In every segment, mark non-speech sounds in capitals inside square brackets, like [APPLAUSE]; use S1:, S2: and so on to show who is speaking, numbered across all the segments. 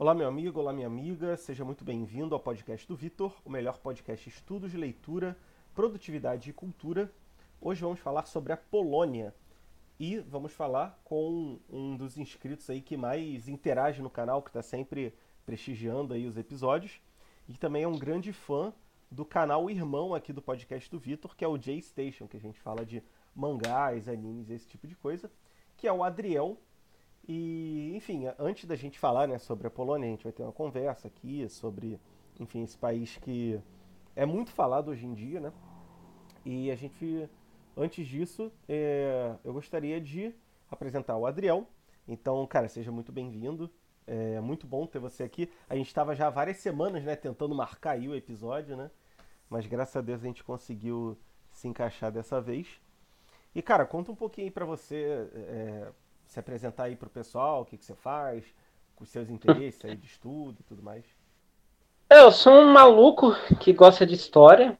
S1: Olá, meu amigo, olá, minha amiga, seja muito bem-vindo ao podcast do Vitor, o melhor podcast estudos de leitura, produtividade e cultura. Hoje vamos falar sobre a Polônia e vamos falar com um dos inscritos aí que mais interage no canal, que está sempre prestigiando aí os episódios e também é um grande fã do canal irmão aqui do podcast do Vitor, que é o J Station, que a gente fala de mangás, animes, esse tipo de coisa, que é o Adriel e, enfim, antes da gente falar né, sobre a Polônia, a gente vai ter uma conversa aqui sobre, enfim, esse país que é muito falado hoje em dia, né? E a gente, antes disso, é, eu gostaria de apresentar o Adriel. Então, cara, seja muito bem-vindo. É muito bom ter você aqui. A gente estava já há várias semanas, né, tentando marcar aí o episódio, né? Mas graças a Deus a gente conseguiu se encaixar dessa vez. E, cara, conta um pouquinho aí pra você. É, se apresentar aí pro pessoal, o que, que você faz, com os seus interesses aí de estudo e tudo mais.
S2: É, eu sou um maluco que gosta de história,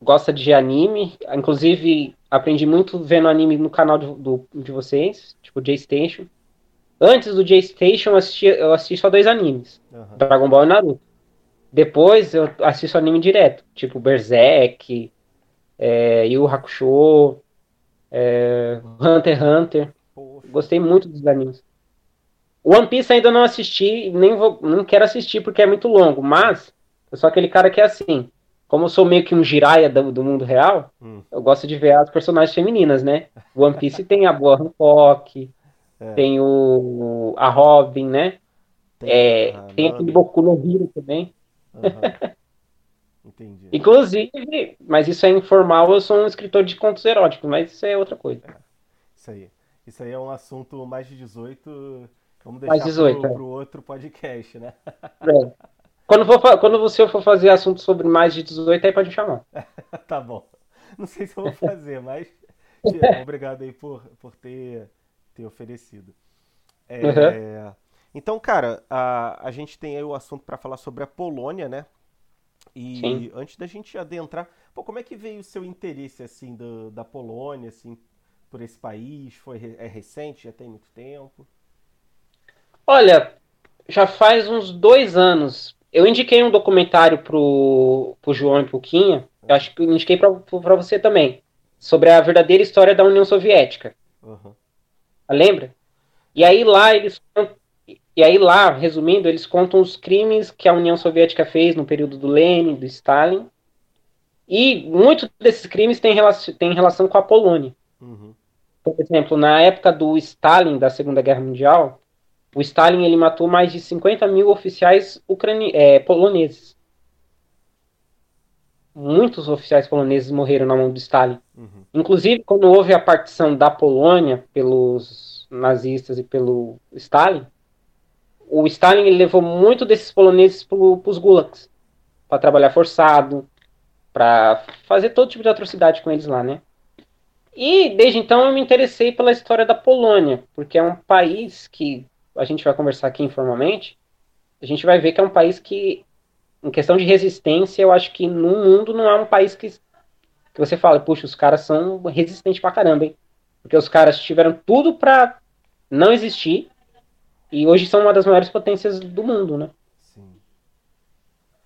S2: gosta de anime, inclusive aprendi muito vendo anime no canal de, do, de vocês, tipo J-Station. Antes do J-Station eu assisti, eu assisti só dois animes, uhum. Dragon Ball e Naruto. Depois eu assisto anime direto, tipo Berserk, é, Yu Hakusho, é, Hunter x Hunter. Gostei muito dos animes. One Piece ainda não assisti, nem vou, não quero assistir porque é muito longo, mas eu sou aquele cara que é assim. Como eu sou meio que um giraia do, do mundo real, hum. eu gosto de ver as personagens femininas, né? One Piece tem a Boa Hancock, é. tem o a Robin, né? Tem, é, tem aquele Boku no Hero também. Uhum. [LAUGHS] Entendi. Inclusive, mas isso é informal, eu sou um escritor de contos eróticos, mas isso é outra coisa. É,
S1: isso aí. Isso aí é um assunto mais de 18. Vamos deixar mais 18, pro, é. pro outro podcast, né?
S2: É. Quando, for, quando você for fazer assunto sobre mais de 18, aí pode me chamar. [LAUGHS]
S1: tá bom. Não sei se eu vou [LAUGHS] fazer, mas [LAUGHS] obrigado aí por, por ter, ter oferecido. É, uhum. Então, cara, a, a gente tem aí o assunto para falar sobre a Polônia, né? E Sim. antes da gente adentrar, pô, como é que veio o seu interesse assim do, da Polônia, assim, por esse país? Foi é recente? Já tem muito tempo?
S2: Olha, já faz uns dois anos. Eu indiquei um documentário pro, pro João e pro Quinha, eu acho que eu indiquei para você também, sobre a verdadeira história da União Soviética. Uhum. Lembra? E aí lá eles e aí lá, resumindo, eles contam os crimes que a União Soviética fez no período do Lenin, do Stalin. E muitos desses crimes têm relação, têm relação com a Polônia. Uhum. Por exemplo, na época do Stalin, da Segunda Guerra Mundial, o Stalin ele matou mais de 50 mil oficiais ucrani é, poloneses. Muitos oficiais poloneses morreram na mão do Stalin. Uhum. Inclusive, quando houve a partição da Polônia pelos nazistas e pelo Stalin, o Stalin ele levou muito desses poloneses para os gulags, para trabalhar forçado, para fazer todo tipo de atrocidade com eles lá, né? E desde então eu me interessei pela história da Polônia, porque é um país que a gente vai conversar aqui informalmente, a gente vai ver que é um país que, em questão de resistência, eu acho que no mundo não é um país que, que você fala, puxa, os caras são resistentes pra caramba, hein? Porque os caras tiveram tudo pra não existir e hoje são uma das maiores potências do mundo, né? Sim.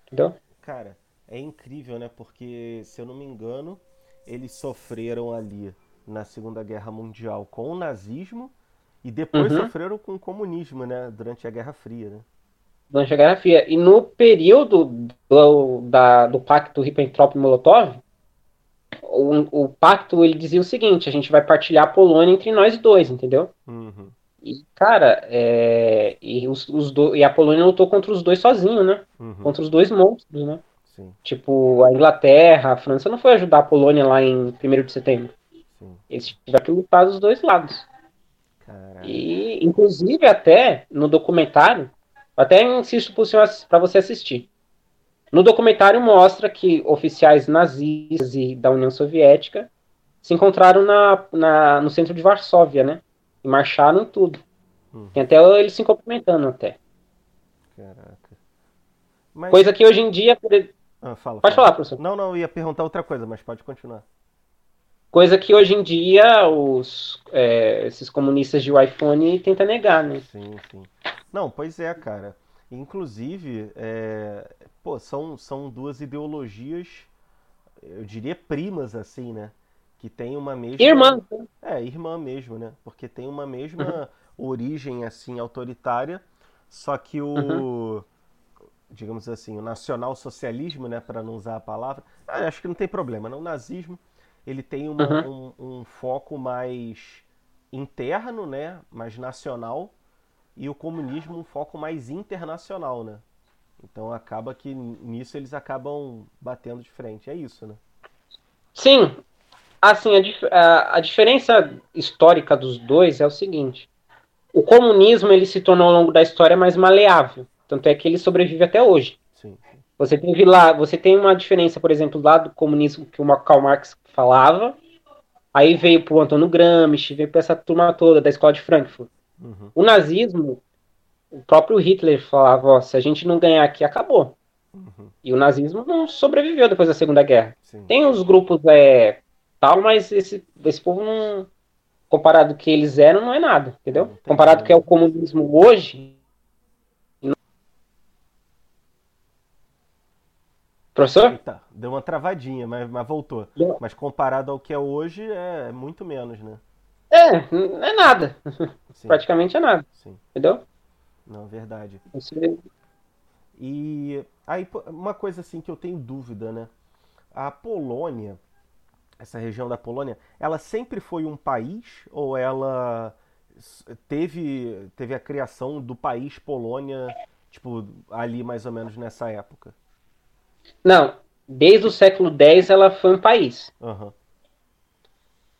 S1: Entendeu? Cara, é incrível, né? Porque, se eu não me engano, eles sofreram ali na Segunda Guerra Mundial com o nazismo e depois uhum. sofreram com o comunismo, né? Durante a Guerra Fria, né?
S2: Durante a Guerra Fria. E no período do, da, do pacto Ribbentrop-Molotov, o, o, pacto ele dizia o seguinte: a gente vai partilhar a Polônia entre nós dois, entendeu? Uhum. E, cara, é, e, os, os do, e a Polônia lutou contra os dois sozinho, né? Uhum. Contra os dois monstros, né? Sim. Tipo, a Inglaterra, a França não foi ajudar a Polônia lá em 1 de setembro. Sim. Eles tiveram que lutar dos dois lados. Caramba. E, inclusive, até no documentário, até insisto para você assistir. No documentário mostra que oficiais nazistas e da União Soviética se encontraram na, na, no centro de Varsóvia, né? E marcharam tudo. Hum. Tem até eles se cumprimentando até. Caraca. Mas... Coisa que hoje em dia,
S1: ah, fala, pode fala. falar, professor. Não, não, eu ia perguntar outra coisa, mas pode continuar.
S2: Coisa que hoje em dia os, é, esses comunistas de iPhone tentam negar, né?
S1: Sim, sim. Não, pois é, cara. Inclusive, é, pô, são, são duas ideologias, eu diria primas, assim, né? Que tem uma mesma.
S2: Irmã.
S1: É, irmã mesmo, né? Porque tem uma mesma uhum. origem, assim, autoritária, só que o. Uhum. Digamos assim, o nacional-socialismo, né, para não usar a palavra, ah, acho que não tem problema, não. O nazismo, ele tem uma, uhum. um, um foco mais interno, né, mais nacional, e o comunismo um foco mais internacional, né? Então acaba que nisso eles acabam batendo de frente. É isso, né?
S2: Sim. Assim, a, dif a, a diferença histórica dos dois é o seguinte. O comunismo ele se tornou ao longo da história mais maleável. Tanto é que ele sobrevive até hoje. Sim. Você teve lá, você tem uma diferença, por exemplo, lá do comunismo que o Karl Marx falava, aí veio pro Antônio Gramsci, veio para essa turma toda da escola de Frankfurt. Uhum. O nazismo, o próprio Hitler falava, ó, se a gente não ganhar aqui, acabou. Uhum. E o nazismo não sobreviveu depois da Segunda Guerra. Sim. Tem os grupos é, tal, mas esse, esse povo não. Comparado ao que eles eram, não é nada, entendeu? Comparado ao que é o comunismo hoje.
S1: Professor? Eita, deu uma travadinha, mas, mas voltou. Deu. Mas comparado ao que é hoje, é muito menos, né?
S2: É, é nada. Sim. Praticamente é nada. Sim. Entendeu?
S1: Não, verdade. Você... E aí, uma coisa assim que eu tenho dúvida, né? A Polônia, essa região da Polônia, ela sempre foi um país ou ela teve, teve a criação do país Polônia, tipo, ali mais ou menos nessa época?
S2: Não, desde o século X ela foi um país. Uhum.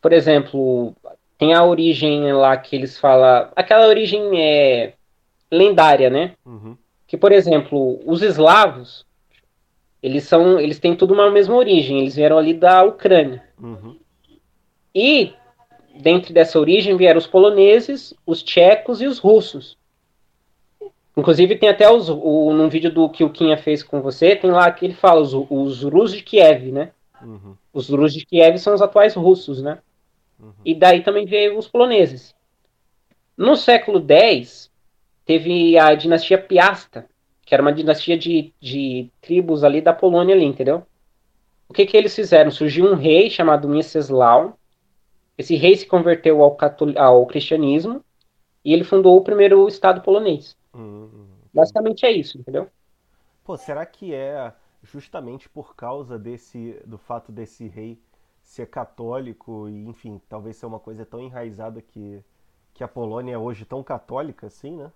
S2: Por exemplo, tem a origem lá que eles falam. Aquela origem é lendária, né? Uhum. Que, por exemplo, os eslavos, eles são. Eles têm tudo uma mesma origem. Eles vieram ali da Ucrânia. Uhum. E dentro dessa origem vieram os poloneses, os tchecos e os russos. Inclusive tem até os, o, num vídeo do que o Kinha fez com você, tem lá que ele fala os, os russos de Kiev, né? Uhum. Os russos de Kiev são os atuais russos, né? Uhum. E daí também veio os poloneses. No século X, teve a dinastia Piasta, que era uma dinastia de, de tribos ali da Polônia ali, entendeu? O que que eles fizeram? Surgiu um rei chamado Mieczysław. Esse rei se converteu ao, ao cristianismo e ele fundou o primeiro estado polonês. Uhum. Basicamente é isso, entendeu?
S1: Pô, será que é justamente por causa desse do fato desse rei ser católico e, enfim, talvez ser uma coisa tão enraizada que, que a Polônia é hoje tão católica assim, né?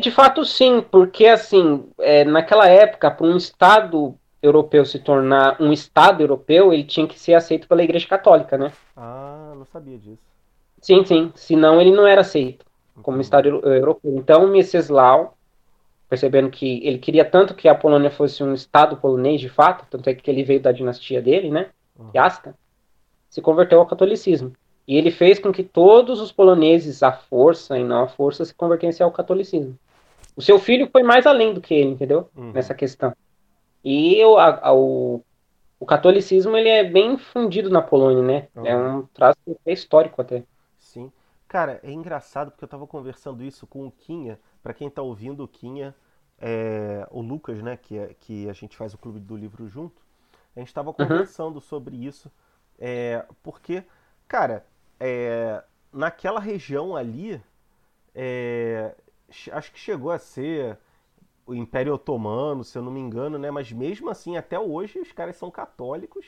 S2: De fato, sim, porque assim, é, naquela época, para um Estado europeu se tornar um Estado europeu, ele tinha que ser aceito pela Igreja Católica, né?
S1: Ah, não sabia disso.
S2: Sim, sim. Senão ele não era aceito como Estado europeu. Então, Mieczysław percebendo que ele queria tanto que a Polônia fosse um estado polonês de fato, tanto é que ele veio da dinastia dele, né, uhum. Piasta, se converteu ao catolicismo. E ele fez com que todos os poloneses, à força e não à força, se convertessem ao catolicismo. O seu filho foi mais além do que ele, entendeu? Uhum. Nessa questão. E o, a, a, o, o catolicismo ele é bem fundido na Polônia, né? Uhum. É um traço histórico até.
S1: Cara, é engraçado porque eu tava conversando isso com o Quinha. Para quem tá ouvindo, o Quinha é, o Lucas, né, que, é, que a gente faz o Clube do Livro junto, a gente estava uhum. conversando uhum. sobre isso, é, porque, cara, é, naquela região ali, é, acho que chegou a ser o Império Otomano, se eu não me engano, né, mas mesmo assim, até hoje, os caras são católicos,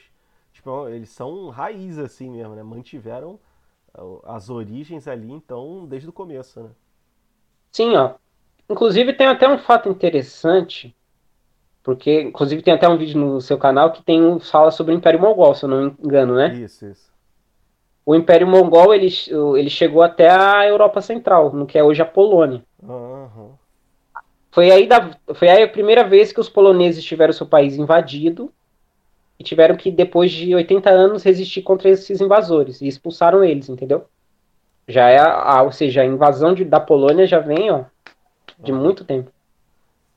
S1: tipo, eles são raiz assim mesmo, né, mantiveram as origens ali, então, desde o começo, né.
S2: Sim, ó, Inclusive tem até um fato interessante, porque inclusive tem até um vídeo no seu canal que tem fala sobre o Império Mongol, se eu não me engano, né?
S1: Isso, isso.
S2: O Império Mongol ele, ele chegou até a Europa Central, no que é hoje a Polônia. Uhum. Foi, aí da, foi aí a primeira vez que os poloneses tiveram seu país invadido e tiveram que, depois de 80 anos, resistir contra esses invasores e expulsaram eles, entendeu? Já é, a, ou seja, a invasão de, da Polônia já vem, ó, de muito tempo.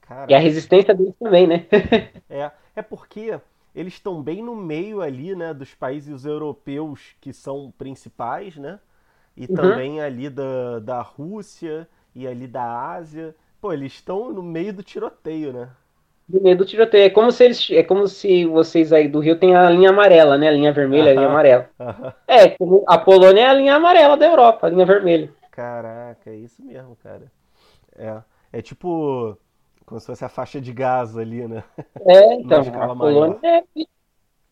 S2: Caraca. E a resistência deles também, né? [LAUGHS]
S1: é, é porque eles estão bem no meio ali, né, dos países europeus que são principais, né? E uhum. também ali da, da Rússia e ali da Ásia. Pô, eles estão no meio do tiroteio, né?
S2: No meio do tiroteio. É como se eles. É como se vocês aí do Rio tem a linha amarela, né? A linha vermelha, a linha amarela. É, a Polônia é a linha amarela da Europa, a linha vermelha.
S1: Caraca, é isso mesmo, cara. É. É tipo. Como se fosse a faixa de gás ali, né?
S2: É, [LAUGHS] então. A Polônia é,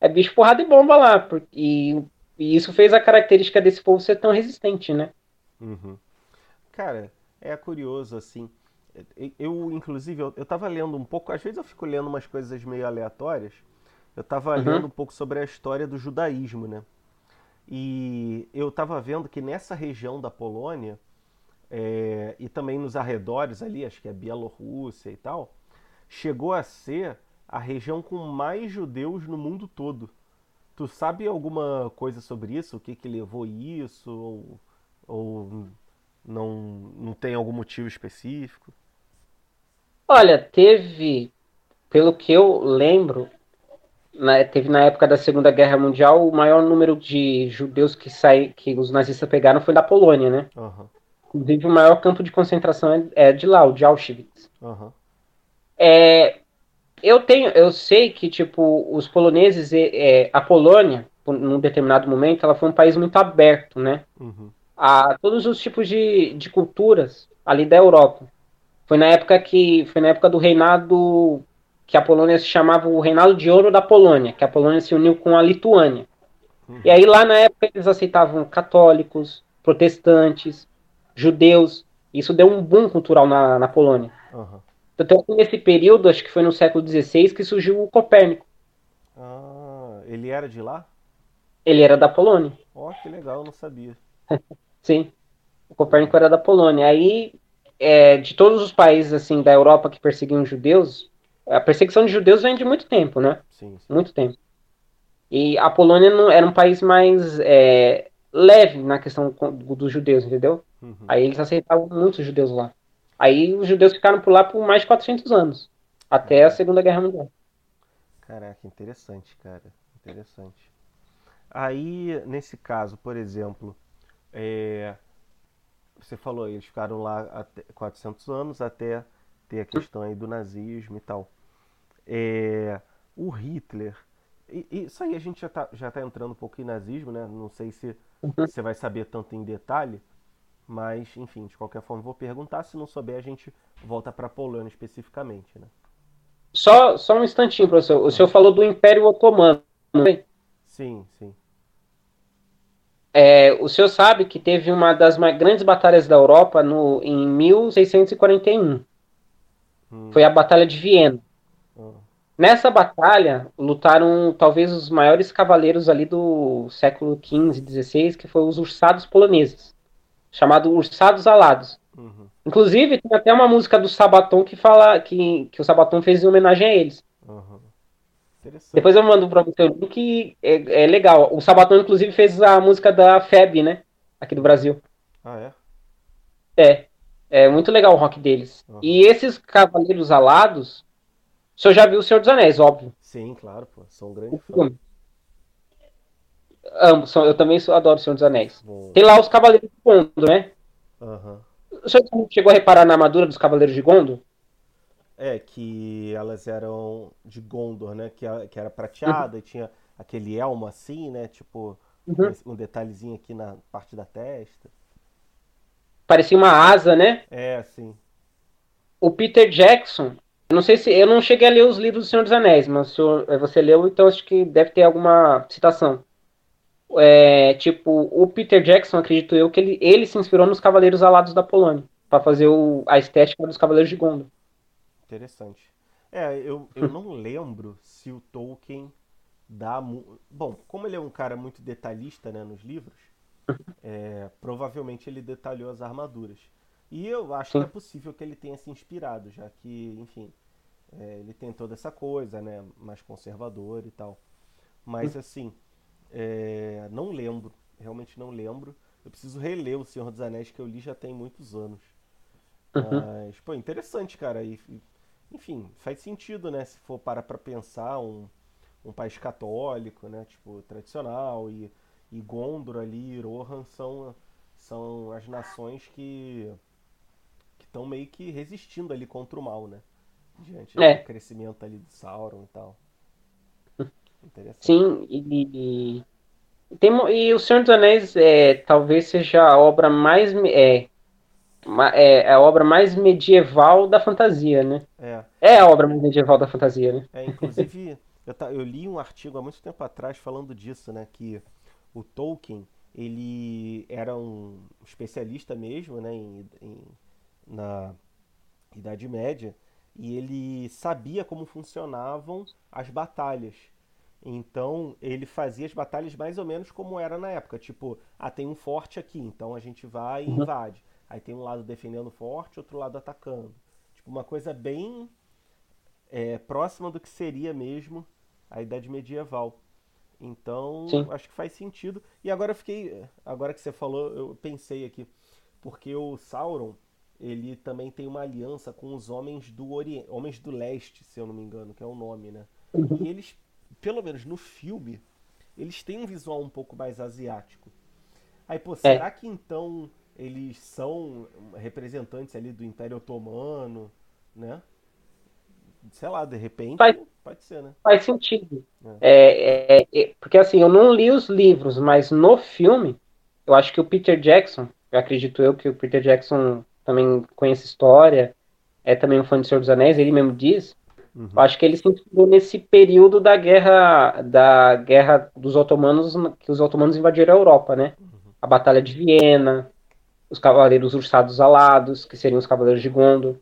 S2: é, bicho porrada e bomba lá. Porque, e, e, isso fez a característica desse povo ser tão resistente, né?
S1: Uhum. Cara, é curioso, assim. Eu, inclusive, eu, eu tava lendo um pouco, às vezes eu fico lendo umas coisas meio aleatórias. Eu tava uhum. lendo um pouco sobre a história do judaísmo, né? E eu tava vendo que nessa região da Polônia, é, e também nos arredores ali, acho que é Bielorrússia e tal, chegou a ser a região com mais judeus no mundo todo. Tu sabe alguma coisa sobre isso? O que que levou isso? Ou, ou não, não tem algum motivo específico?
S2: Olha, teve, pelo que eu lembro, na, teve na época da Segunda Guerra Mundial o maior número de judeus que sai, que os nazistas pegaram foi da Polônia, né? Uhum. Inclusive o maior campo de concentração é, é de lá, o de Auschwitz. Uhum. É, eu tenho, eu sei que tipo os poloneses, é, a Polônia, num determinado momento, ela foi um país muito aberto, né? Uhum. A todos os tipos de, de culturas ali da Europa. Foi na época que foi na época do reinado que a Polônia se chamava o reinado de ouro da Polônia, que a Polônia se uniu com a Lituânia. Uhum. E aí lá na época eles aceitavam católicos, protestantes, judeus. Isso deu um boom cultural na, na Polônia. Uhum. Então nesse período, acho que foi no século XVI que surgiu o Copérnico.
S1: Ah, ele era de lá?
S2: Ele era da Polônia.
S1: Ó, oh, que legal, eu não sabia. [LAUGHS]
S2: Sim, o Copérnico era da Polônia. Aí é, de todos os países assim da Europa que perseguiam judeus, a perseguição de judeus vem de muito tempo, né? Sim, sim. Muito tempo. E a Polônia não, era um país mais é, leve na questão dos judeus, entendeu? Uhum. Aí eles aceitavam muitos judeus lá. Aí os judeus ficaram por lá por mais de 400 anos, até a Segunda Guerra Mundial.
S1: Caraca, interessante, cara. Interessante. Aí, nesse caso, por exemplo, é, você falou, eles ficaram lá até 400 anos até ter a questão aí do nazismo e tal. É, o Hitler, e, isso aí a gente já está já tá entrando um pouco em nazismo, né? Não sei se você vai saber tanto em detalhe, mas enfim, de qualquer forma vou perguntar. Se não souber, a gente volta para a Polônia especificamente, né?
S2: Só, só um instantinho, professor. O senhor falou do Império Otomano. Né?
S1: Sim, sim.
S2: É, o senhor sabe que teve uma das mais grandes batalhas da Europa no, em 1641. Hum. Foi a Batalha de Viena. Hum. Nessa batalha lutaram talvez os maiores cavaleiros ali do século XV, XVI, que foram os ursados poloneses, chamado ursados alados. Uhum. Inclusive tem até uma música do Sabaton que fala que, que o Sabaton fez em homenagem a eles. Uhum. Depois eu mando pra você o link, é, é legal. O Sabaton, inclusive, fez a música da FEB, né? Aqui do Brasil.
S1: Ah,
S2: é? É. É muito legal o rock deles. Uhum. E esses Cavaleiros Alados, o senhor já viu o Senhor dos Anéis, óbvio.
S1: Sim, claro, pô. São grandes fãs.
S2: Ambos, eu também adoro o Senhor dos Anéis. Tem lá os Cavaleiros de Gondo, né? Uhum. O senhor chegou a reparar na armadura dos Cavaleiros de Gondo?
S1: É, que elas eram de Gondor, né? Que, que era prateada uhum. e tinha aquele elmo assim, né? Tipo, uhum. um detalhezinho aqui na parte da testa.
S2: Parecia uma asa, né?
S1: É, sim.
S2: O Peter Jackson, não sei se. Eu não cheguei a ler os livros do Senhor dos Anéis, mas senhor, é, você leu, então acho que deve ter alguma citação. É, tipo, o Peter Jackson, acredito eu, que ele, ele se inspirou nos Cavaleiros Alados da Polônia, para fazer o, a estética dos Cavaleiros de Gondor.
S1: Interessante. É, eu, eu [LAUGHS] não lembro se o Tolkien dá. Bom, como ele é um cara muito detalhista né, nos livros, [LAUGHS] é, provavelmente ele detalhou as armaduras. E eu acho que é possível que ele tenha se inspirado, já que, enfim, é, ele tem toda essa coisa, né, mais conservador e tal. Mas assim, é, não lembro, realmente não lembro. Eu preciso reler O Senhor dos Anéis que eu li já tem muitos anos. Uhum. Mas, pô, interessante, cara. E, enfim, faz sentido, né? Se for para para pensar um, um país católico, né? Tipo, tradicional e, e Gondor ali, e Rohan são, são as nações que estão meio que resistindo ali contra o mal, né? Diante
S2: É.
S1: do crescimento ali do Sauron e tal. [LAUGHS] Interessante.
S2: Sim, e, e, tem, e O Senhor dos Anéis é, talvez seja a obra mais é, ma- é a obra mais medieval da fantasia, né?
S1: É,
S2: É a obra mais medieval da fantasia, né?
S1: é inclusive, eu, ta- eu li um artigo há muito tempo atrás falando disso, né? Que o Tolkien, ele era um especialista mesmo, né? Em, em- na Idade Média. E ele sabia como funcionavam as batalhas. Então, ele fazia as batalhas mais ou menos como era na época. Tipo, ah, tem um forte aqui, então a gente vai e
S2: Uhum.
S1: invade. Aí tem um lado defendendo forte, outro lado atacando. Tipo, uma coisa bem é, próxima do que seria mesmo a Idade Medieval. Então,
S2: Sim.
S1: acho que faz sentido. E agora eu fiquei. Agora que você falou, eu pensei aqui. Porque o Sauron, ele também tem uma aliança com os homens do Oriente, homens do leste, se eu não me engano, que é o nome, né? E eles, pelo menos no filme, eles têm um visual um pouco mais asiático. Aí, pô, será que então eles são representantes ali do Império Otomano, né? Sei lá, de repente,
S2: Faz-
S1: pode ser, né?
S2: Faz sentido. É, é, é, porque assim, eu não li os livros, mas no filme, eu acho que o Peter Jackson, eu acredito eu que o Peter Jackson também conhece história, é também um fã de Senhor dos Anéis, ele mesmo diz.
S1: Uhum.
S2: Eu acho que ele se inspirou nesse período da guerra da guerra dos otomanos, que os otomanos invadiram a Europa, né? A Batalha de Viena, os Cavaleiros Ursados Alados, que seriam os Cavaleiros de Gondor.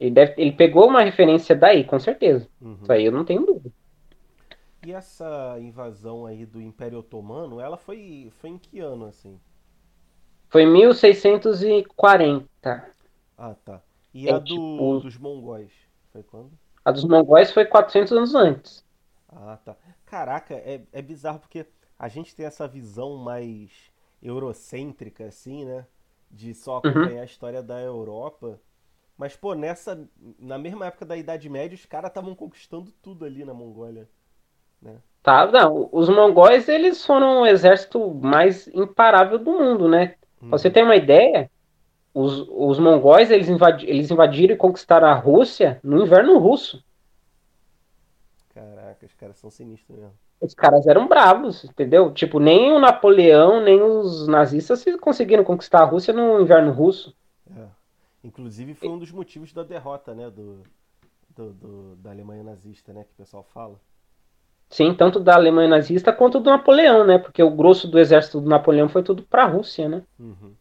S2: Ele, deve, ele pegou uma referência daí, com certeza.
S1: Uhum.
S2: Isso aí eu não tenho dúvida.
S1: E essa invasão aí do Império Otomano, ela foi, foi em que ano, assim?
S2: Foi em 1640.
S1: Ah, tá. E
S2: É,
S1: a do,
S2: tipo-
S1: dos mongóis? Foi quando?
S2: A dos mongóis foi 400 anos antes.
S1: Ah, tá. Caraca, é, é bizarro porque a gente tem essa visão mais eurocêntrica, assim, né? De só
S2: Uhum.
S1: acompanhar a história da Europa. Mas, pô, nessa, na mesma época da Idade Média, os caras estavam conquistando tudo ali na Mongólia.
S2: Tá? Não, os mongóis, eles foram o exército mais imparável do mundo, né?
S1: Hum.
S2: Pra você ter uma ideia, os, os mongóis, eles, invadi eles invadiram e conquistaram a Rússia no inverno russo.
S1: Caraca, os caras são sinistros mesmo.
S2: Os caras eram bravos, entendeu? Tipo, nem o Napoleão, nem os nazistas conseguiram conquistar a Rússia no inverno russo.
S1: É. Inclusive foi um dos motivos da derrota, né, do, do- do- da Alemanha nazista, né, que o pessoal fala.
S2: Sim, tanto da Alemanha nazista quanto do Napoleão, né? Porque o grosso do exército do Napoleão foi tudo pra Rússia, né?
S1: Uhum.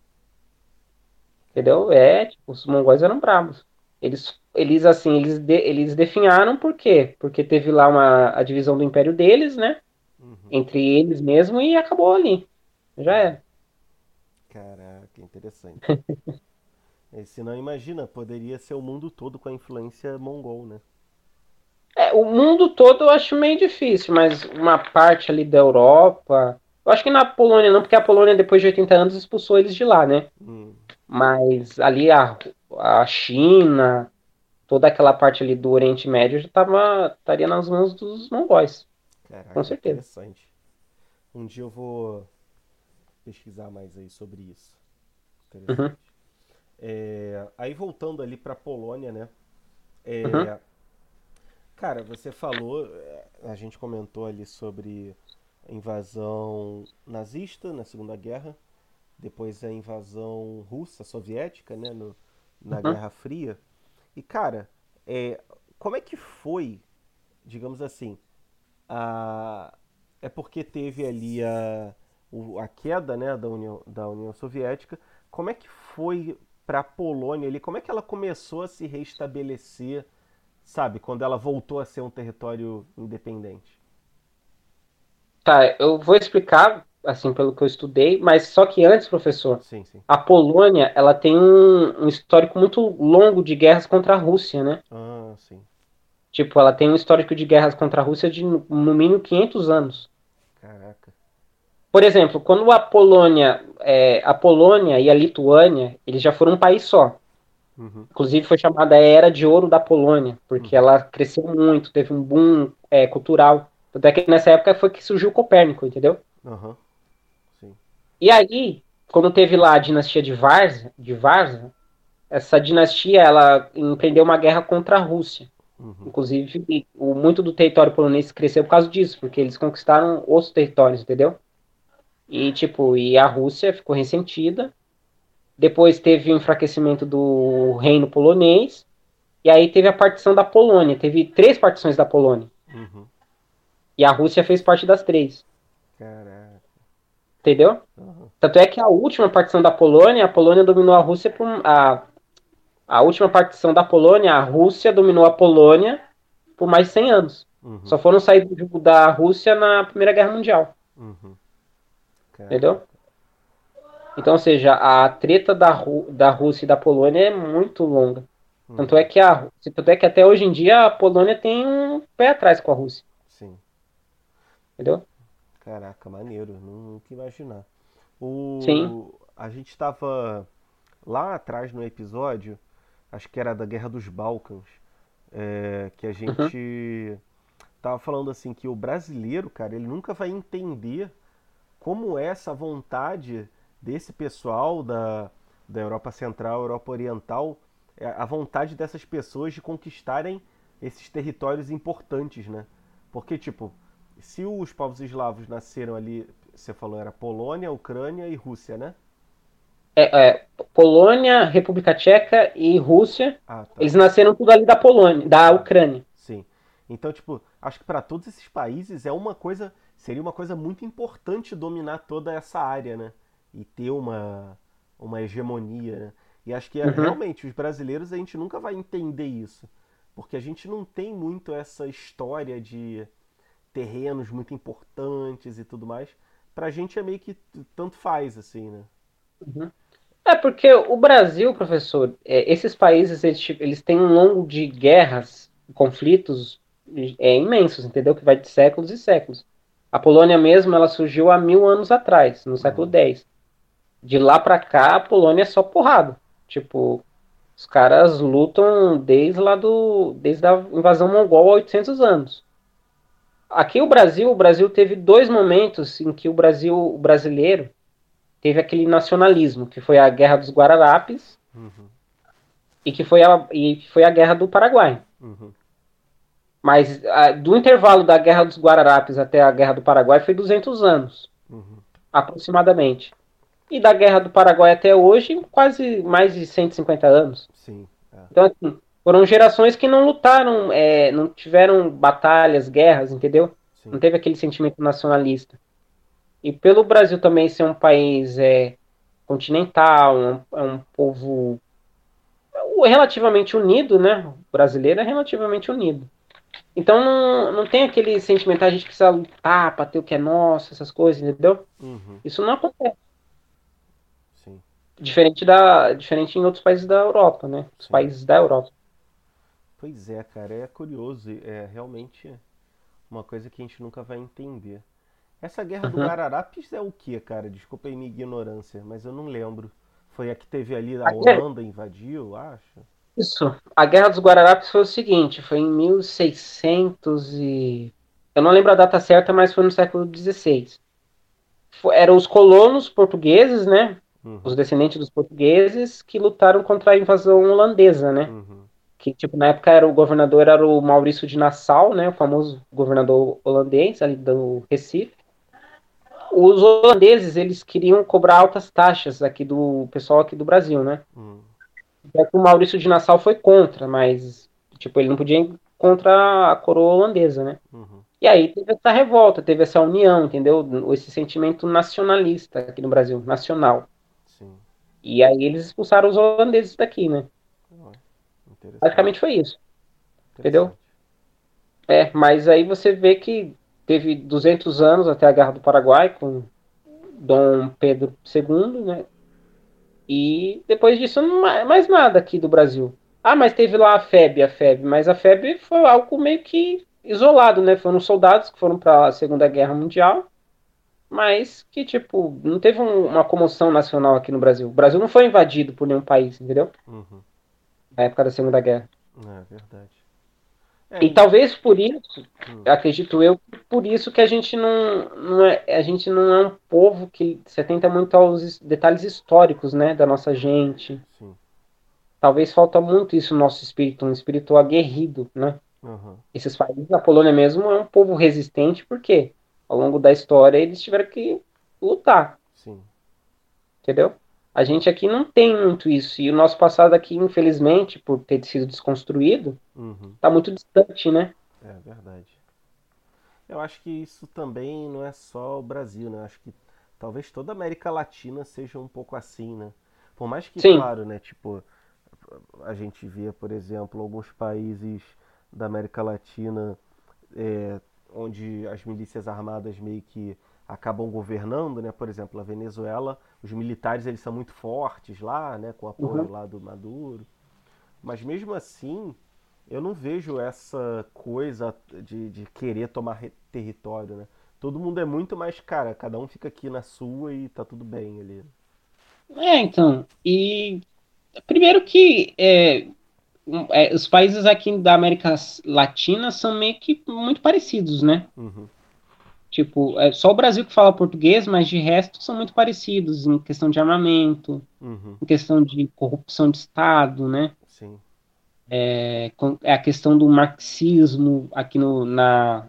S2: Entendeu? É, tipo, os mongóis eram bravos. Eles, eles assim, eles, de- eles definharam por quê? Porque teve lá uma, a divisão do império deles, né?
S1: Uhum.
S2: Entre eles mesmo e acabou ali. Já era.
S1: Caraca, interessante. [LAUGHS] Se não imagina, poderia ser o mundo todo com a influência mongol, né?
S2: É, o mundo todo eu acho meio difícil, mas uma parte ali da Europa. Eu acho que na Polônia não, porque a Polônia, depois de 80 anos, expulsou eles de lá, né?
S1: Hum,
S2: Mas ali a, a China, toda aquela parte ali do Oriente Médio já tava, estaria nas mãos dos mongóis.
S1: caraca,
S2: Com certeza.
S1: interessante. Um dia eu vou pesquisar mais aí sobre isso. Interessante.
S2: Uhum.
S1: É, aí voltando ali pra Polônia, né? É,
S2: Uhum.
S1: Cara, você falou, é, a gente comentou ali sobre a invasão nazista na Segunda Guerra, depois a invasão russa, soviética, né, no- na
S2: Uhum.
S1: Guerra Fria. E, cara, é, como é que foi, digamos assim, a... é porque teve ali a, a queda, né, da União, da União Soviética, como é que foi para a Polônia ali, como é que ela começou a se restabelecer, sabe, quando ela voltou a ser um território independente?
S2: Tá, eu vou explicar, assim, pelo que eu estudei, mas só que antes, professor,
S1: Sim, sim.
S2: a Polônia, ela tem um, um histórico muito longo de guerras contra a Rússia, né?
S1: Ah, sim.
S2: Tipo, ela tem um histórico de guerras contra a Rússia de no mínimo 500 anos.
S1: Caraca.
S2: Por exemplo, quando a Polônia, é, a Polônia e a Lituânia, eles já foram um país só.
S1: Uhum.
S2: Inclusive foi chamada a Era de Ouro da Polônia, porque ela cresceu muito, teve um boom é, cultural. Tanto é que nessa época foi que surgiu o Copérnico, entendeu?
S1: Aham.
S2: E aí, quando teve lá a dinastia de Varza, de Varza essa dinastia ela empreendeu uma guerra contra a Rússia.
S1: Uhum.
S2: Inclusive, o, muito do território polonês cresceu por causa disso, porque eles conquistaram outros territórios, entendeu? E tipo, e a Rússia ficou ressentida. Depois teve o enfraquecimento do reino polonês. E aí teve a partição da Polônia. Teve três partições da Polônia.
S1: Uhum.
S2: E a Rússia fez parte das três.
S1: Caraca.
S2: Entendeu?
S1: Uhum.
S2: Tanto é que a última partição da Polônia, a Polônia dominou a Rússia por a, a última partição da Polônia, a Rússia dominou a Polônia por mais de 100 anos.
S1: Uhum.
S2: Só foram sair do- da Rússia na Primeira Guerra Mundial.
S1: Uhum.
S2: Entendeu? Então, ou seja, a treta da, Rú- da Rússia e da Polônia é muito longa. Tanto é que a, tanto é que até hoje em dia a Polônia tem um pé atrás com a Rússia,
S1: Sim.
S2: entendeu?
S1: Caraca, maneiro. Nunca imaginar. O...
S2: Sim.
S1: A gente estava lá atrás no episódio, acho que era da Guerra dos Balcãs, é, que a gente tava falando assim que o brasileiro, cara, ele nunca vai entender como é essa vontade desse pessoal da, da Europa Central, Europa Oriental, é, a vontade dessas pessoas de conquistarem esses territórios importantes, né? Porque, tipo, se os povos eslavos nasceram ali, você falou, era Polônia, Ucrânia e Rússia, né?
S2: É, é, Polônia, República Tcheca e Rússia,
S1: Ah, tá.
S2: eles nasceram tudo ali da Polônia, da Ucrânia.
S1: Sim. Então, tipo, acho que para todos esses países é uma coisa, seria uma coisa muito importante dominar toda essa área, né? E ter uma, uma hegemonia, né? E acho que é,
S2: Uhum.
S1: realmente os brasileiros a gente nunca vai entender isso, porque a gente não tem muito essa história de terrenos muito importantes e tudo mais. Pra gente é meio que tanto faz, assim, né?
S2: É porque o Brasil, professor, é, esses países eles, ti- eles têm um longo de guerras, conflitos é, imensos, entendeu? Que vai de séculos e séculos. A Polônia mesmo, ela surgiu há mil anos atrás, no século X. De lá pra cá, a Polônia é só porrada. Tipo, os caras lutam desde lá do, desde a invasão mongol há 800 anos. Aqui o Brasil, o Brasil teve dois momentos em que o Brasil, o brasileiro, teve aquele nacionalismo, que foi a Guerra dos Guararapes
S1: Uhum,
S2: e que foi a, e foi a Guerra do Paraguai.
S1: uhum,
S2: Mas a, do intervalo da Guerra dos Guararapes até a Guerra do Paraguai foi 200 anos,
S1: uhum.
S2: aproximadamente. E da Guerra do Paraguai até hoje, quase mais de 150 anos.
S1: Sim. é.
S2: Então, assim, foram gerações que não lutaram, é, não tiveram batalhas, guerras, entendeu?
S1: Sim.
S2: Não teve aquele sentimento nacionalista. E pelo Brasil também ser um país é, continental, um, é um povo relativamente unido, né? O brasileiro é relativamente unido. Então não, não tem aquele sentimento, "Ah, a gente precisa lutar para ter o que é nosso, essas coisas, entendeu?
S1: Uhum,
S2: Isso não acontece.
S1: sim.
S2: Diferente, da, diferente em outros países da Europa, né? Os
S1: Sim.
S2: países da Europa.
S1: Pois é, cara, é curioso, é realmente uma coisa que a gente nunca vai entender. Essa guerra do
S2: Uhum.
S1: Guararapes é o que, cara? Desculpa aí minha ignorância, mas eu não lembro. Foi a que teve ali, a
S2: A guerra-
S1: Holanda invadiu, acho.
S2: Isso. A Guerra dos Guararapes foi o seguinte, foi em 1600 e... Eu não lembro a data certa, mas foi no século XVI. Fo- Eram os colonos portugueses, né?
S1: Uhum,
S2: Os descendentes dos portugueses que lutaram contra a invasão holandesa, né?
S1: uhum,
S2: Que, tipo, na época era o governador era o Maurício de Nassau, né? O famoso governador holandês ali do Recife. Os holandeses, eles queriam cobrar altas taxas aqui do pessoal aqui do Brasil, né? que o Maurício de Nassau foi contra, mas tipo, ele não podia ir contra a coroa holandesa, né?
S1: uhum,
S2: E aí teve essa revolta, teve essa união, entendeu? Esse sentimento nacionalista aqui no Brasil, nacional.
S1: sim.
S2: E aí eles expulsaram os holandeses daqui, né? Basicamente foi isso. entendeu? É, mas aí você vê que teve 200 anos até a Guerra do Paraguai com Dom Pedro II, né? E depois disso, mais nada aqui do Brasil. Ah, mas teve lá a FEB, a FEB, mas a FEB foi algo meio que isolado, né? Foram soldados que foram para a Segunda Guerra Mundial, mas que, tipo, não teve um- uma comoção nacional aqui no Brasil. O Brasil não foi invadido por nenhum país, entendeu?
S1: Uhum,
S2: Na época da Segunda Guerra.
S1: é verdade. É,
S2: E talvez por isso,
S1: Hum.
S2: acredito eu, por isso que a gente não, não é, a gente não é um povo que se atenta muito aos es- detalhes históricos, né, da nossa gente.
S1: Sim.
S2: talvez falta muito isso no nosso espírito, um espírito aguerrido, né?
S1: Uhum.
S2: Esses países, a Polônia mesmo é um povo resistente, porque ao longo da história eles tiveram que lutar.
S1: Sim.
S2: Entendeu? A gente aqui não tem muito isso. E o nosso passado aqui, infelizmente, por ter sido desconstruído,
S1: uhum.
S2: tá muito distante, né?
S1: É verdade. Eu acho que isso também não é só o Brasil, né? Eu acho que talvez toda a América Latina seja um pouco assim, né? Por mais que,
S2: Sim.
S1: claro, né? Tipo, a gente via, por exemplo, alguns países da América Latina é, onde as milícias armadas meio que acabam governando, né? Por exemplo, a Venezuela, os militares eles são muito fortes lá, né? Com apoio
S2: Uhum.
S1: lá do Maduro. Mas mesmo assim, eu não vejo essa coisa de, de querer tomar território, né? Todo mundo é muito mais, cara, cada um fica aqui na sua e tá tudo bem ali.
S2: É, então. E primeiro que é, é, os países aqui da América Latina são meio que muito parecidos, né?
S1: Uhum,
S2: Tipo, é só o Brasil que fala português, mas de resto são muito parecidos em questão de armamento,
S1: uhum,
S2: em questão de corrupção de Estado, né?
S1: sim,
S2: É, é a questão do marxismo aqui, no, na,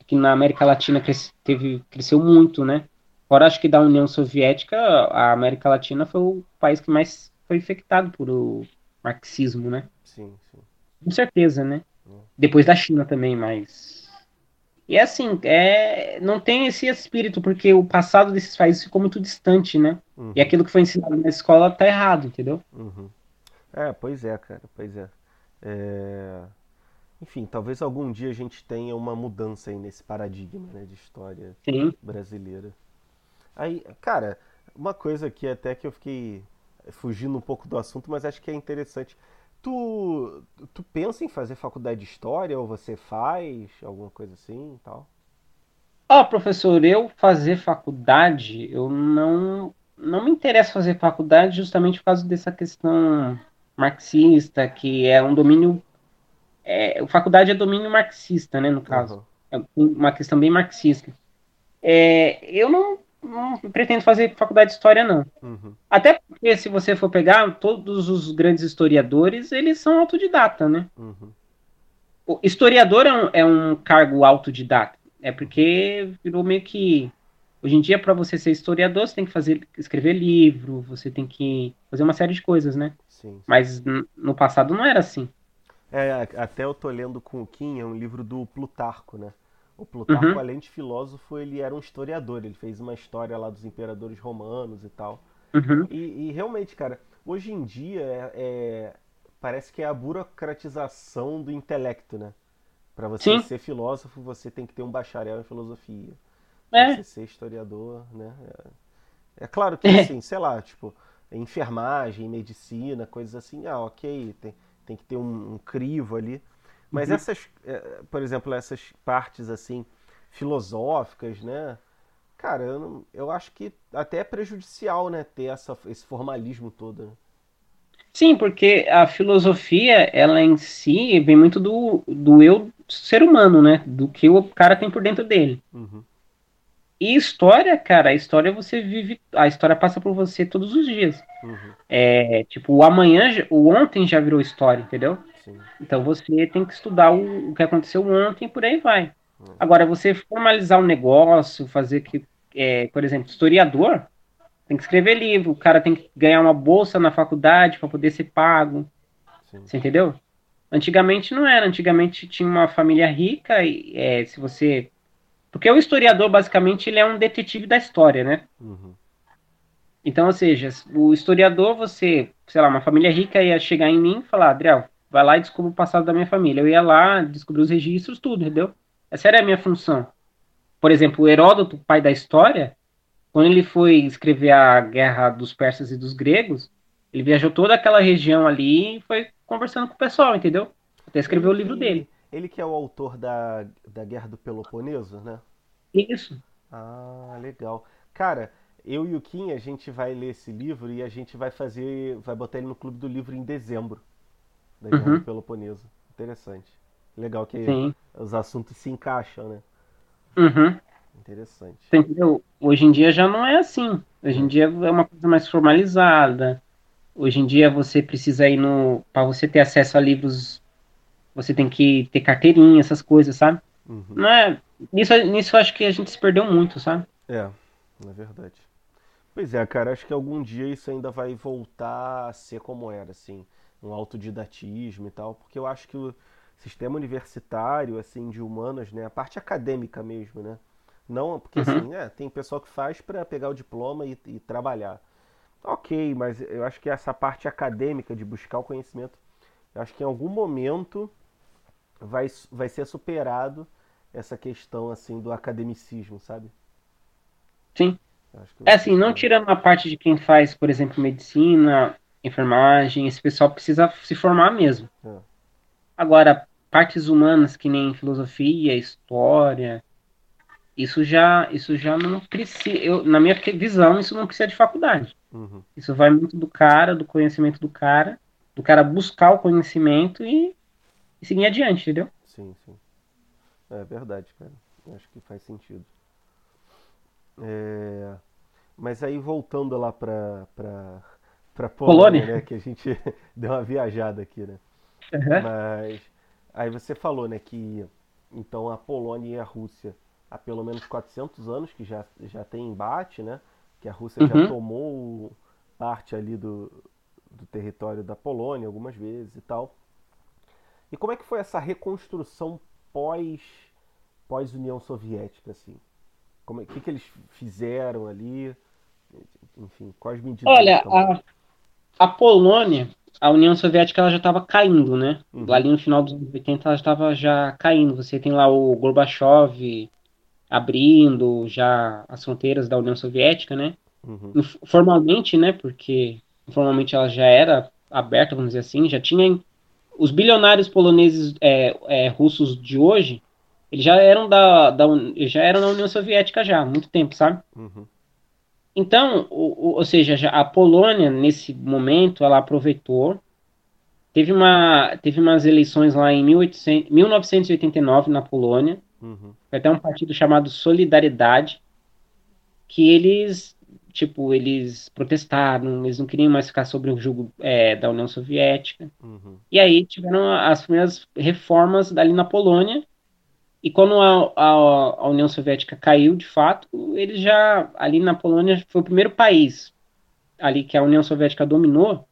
S2: aqui na América Latina cresce- teve, cresceu muito, né? Fora acho que da União Soviética, a América Latina foi o país que mais foi infectado por o marxismo, né?
S1: sim, sim.
S2: Com certeza, né?
S1: Hum.
S2: Depois da China também, mas. E é assim, é... não tem esse espírito, porque o passado desses países ficou muito distante, né?
S1: Uhum,
S2: E aquilo que foi ensinado na escola tá errado, entendeu?
S1: uhum. É, pois é, cara, pois é. É, Enfim, talvez algum dia a gente tenha uma mudança aí nesse paradigma, né, de história
S2: Sim.
S1: brasileira. Aí, cara, uma coisa que até que eu fiquei fugindo um pouco do assunto, mas acho que é interessante. Tu, tu pensa em fazer faculdade de história ou você faz alguma coisa assim e tal?
S2: Ó, professor, eu fazer faculdade, eu não, não me interessa fazer faculdade justamente por causa dessa questão marxista, que é um domínio. É, faculdade é domínio marxista, né, no caso.
S1: Aham,
S2: É uma questão bem marxista. É, eu não, não pretendo fazer faculdade de história, não.
S1: uhum,
S2: Até porque, se você for pegar, todos os grandes historiadores, eles são autodidata, né?
S1: uhum,
S2: O historiador é um, é um cargo autodidata. É porque virou meio que. Hoje em dia, para você ser historiador, você tem que fazer, escrever livro, você tem que fazer uma série de coisas, né?
S1: sim.
S2: Mas no passado não era assim.
S1: É, até eu tô lendo com o Kim, é um livro do Plutarco, né? O Plutarco,
S2: Uhum.
S1: além de filósofo, ele era um historiador. Ele fez uma história lá dos imperadores romanos e tal.
S2: Uhum.
S1: E, e realmente, cara, hoje em dia é, é- parece que é a burocratização do intelecto, né? Pra você
S2: Sim.
S1: ser filósofo, você tem que ter um bacharel em filosofia.
S2: É.
S1: Você ser historiador, né? É, é claro que, [LAUGHS]
S2: É.
S1: assim, sei lá, tipo, enfermagem, medicina, coisas assim, ah, ok, tem, tem que ter um, um crivo ali. Mas
S2: Uhum.
S1: essas, é, por exemplo, essas partes, assim, filosóficas, né? Cara, eu, não- eu acho que até é prejudicial, né, ter essa, esse formalismo todo, né?
S2: Sim, porque a filosofia, ela em si, vem muito do, do eu ser humano, né? Do que o cara tem por dentro dele.
S1: Uhum,
S2: E história, cara, a história você vive, a história passa por você todos os dias.
S1: uhum,
S2: É, tipo, o amanhã, o ontem já virou história, entendeu?
S1: Sim.
S2: Então você tem que estudar o, o que aconteceu ontem e por aí vai.
S1: Hum.
S2: Agora, você formalizar um negócio, fazer que, é, por exemplo, historiador, tem que escrever livro, o cara tem que ganhar uma bolsa na faculdade para poder ser pago,
S1: Sim.
S2: você entendeu? Antigamente não era, antigamente tinha uma família rica e é, se você... Porque o historiador, basicamente, ele é um detetive da história, né?
S1: Uhum,
S2: Então, ou seja, o historiador, você, sei lá, uma família rica ia chegar em mim e falar, Adriel, vai lá e descubra o passado da minha família. Eu ia lá, descobrir os registros, tudo, entendeu? Essa era a minha função. Por exemplo, o Heródoto, pai da história, quando ele foi escrever a guerra dos persas e dos gregos, ele viajou toda aquela região ali e foi conversando com o pessoal, entendeu? Até escreveu o livro dele.
S1: Ele que é o autor da, da Guerra do Peloponeso, né?
S2: Isso.
S1: Ah, legal. Cara, eu e o Kim, a gente vai ler esse livro e a gente vai fazer, vai botar ele no Clube do Livro em dezembro, da Guerra
S2: Uhum.
S1: do Peloponeso. Interessante. Legal que
S2: Sim.
S1: os assuntos se encaixam, né?
S2: Uhum.
S1: Interessante.
S2: Entendeu? Hoje em dia já não é assim. Hoje em dia é uma coisa mais formalizada. Hoje em dia você precisa ir no. Para você ter acesso a livros, você tem que ter carteirinha, essas coisas, sabe? Uhum. Não é, nisso, nisso eu acho que a gente se perdeu muito, sabe?
S1: É, é verdade. Pois é, cara, acho que algum dia isso ainda vai voltar a ser como era, assim, um autodidatismo e tal, porque eu acho que o sistema universitário, assim, de humanas, né, a parte acadêmica mesmo, né, não, porque uhum. assim, é, tem pessoal que faz para pegar o diploma e, e, trabalhar. Ok, mas eu acho que essa parte acadêmica de buscar o conhecimento, eu acho que em algum momento vai, vai ser superado essa questão assim do academicismo, sabe?
S2: Sim. É assim, não tirando a parte de quem faz, por exemplo, medicina, enfermagem, esse pessoal precisa se formar mesmo. É. Agora, partes humanas que nem filosofia, história, isso já, isso já não precisa, eu, na minha visão, isso não precisa de faculdade. Uhum. Isso vai muito do cara, do conhecimento do cara, do cara buscar o conhecimento e, e seguir adiante, entendeu?
S1: Sim, sim. É verdade, cara. Acho que faz sentido. É... Mas aí voltando lá para para Polônia, Polônia, né, que a gente [LAUGHS] deu uma viajada aqui, né? Uhum. Mas aí você falou, né, que então a Polônia e a Rússia há pelo menos 400 anos que já já tem embate, né? Que a Rússia uhum. já tomou parte ali do, do território da Polônia algumas vezes e tal. E como é que foi essa reconstrução pós pós União Soviética assim? Como, o que, que eles fizeram ali? Enfim, quais medidas?
S2: Olha, a, a Polônia, a União Soviética ela já estava caindo, né? Uhum. Ali no final dos anos 80 ela estava já caindo. Você tem lá o Gorbachev abrindo já as fronteiras da União Soviética, né? Uhum. Formalmente, né? Porque formalmente ela já era aberta, vamos dizer assim, já tinha os bilionários poloneses é, é, russos de hoje eles já eram da, da já eram na União Soviética já há muito tempo, sabe? Uhum. Então, o, o, ou seja, a Polônia nesse momento ela aproveitou. Teve uma teve umas eleições lá em 1800, 1989 na Polônia. Uhum. Foi até um partido chamado Solidariedade que eles tipo eles protestaram, eles não queriam mais ficar sobre o jugo é, da União Soviética. Uhum. E aí tiveram as primeiras reformas dali na Polônia e quando a, a, a, União Soviética caiu, de fato, eles já, ali na Polônia, foi o primeiro país ali que a União Soviética dominou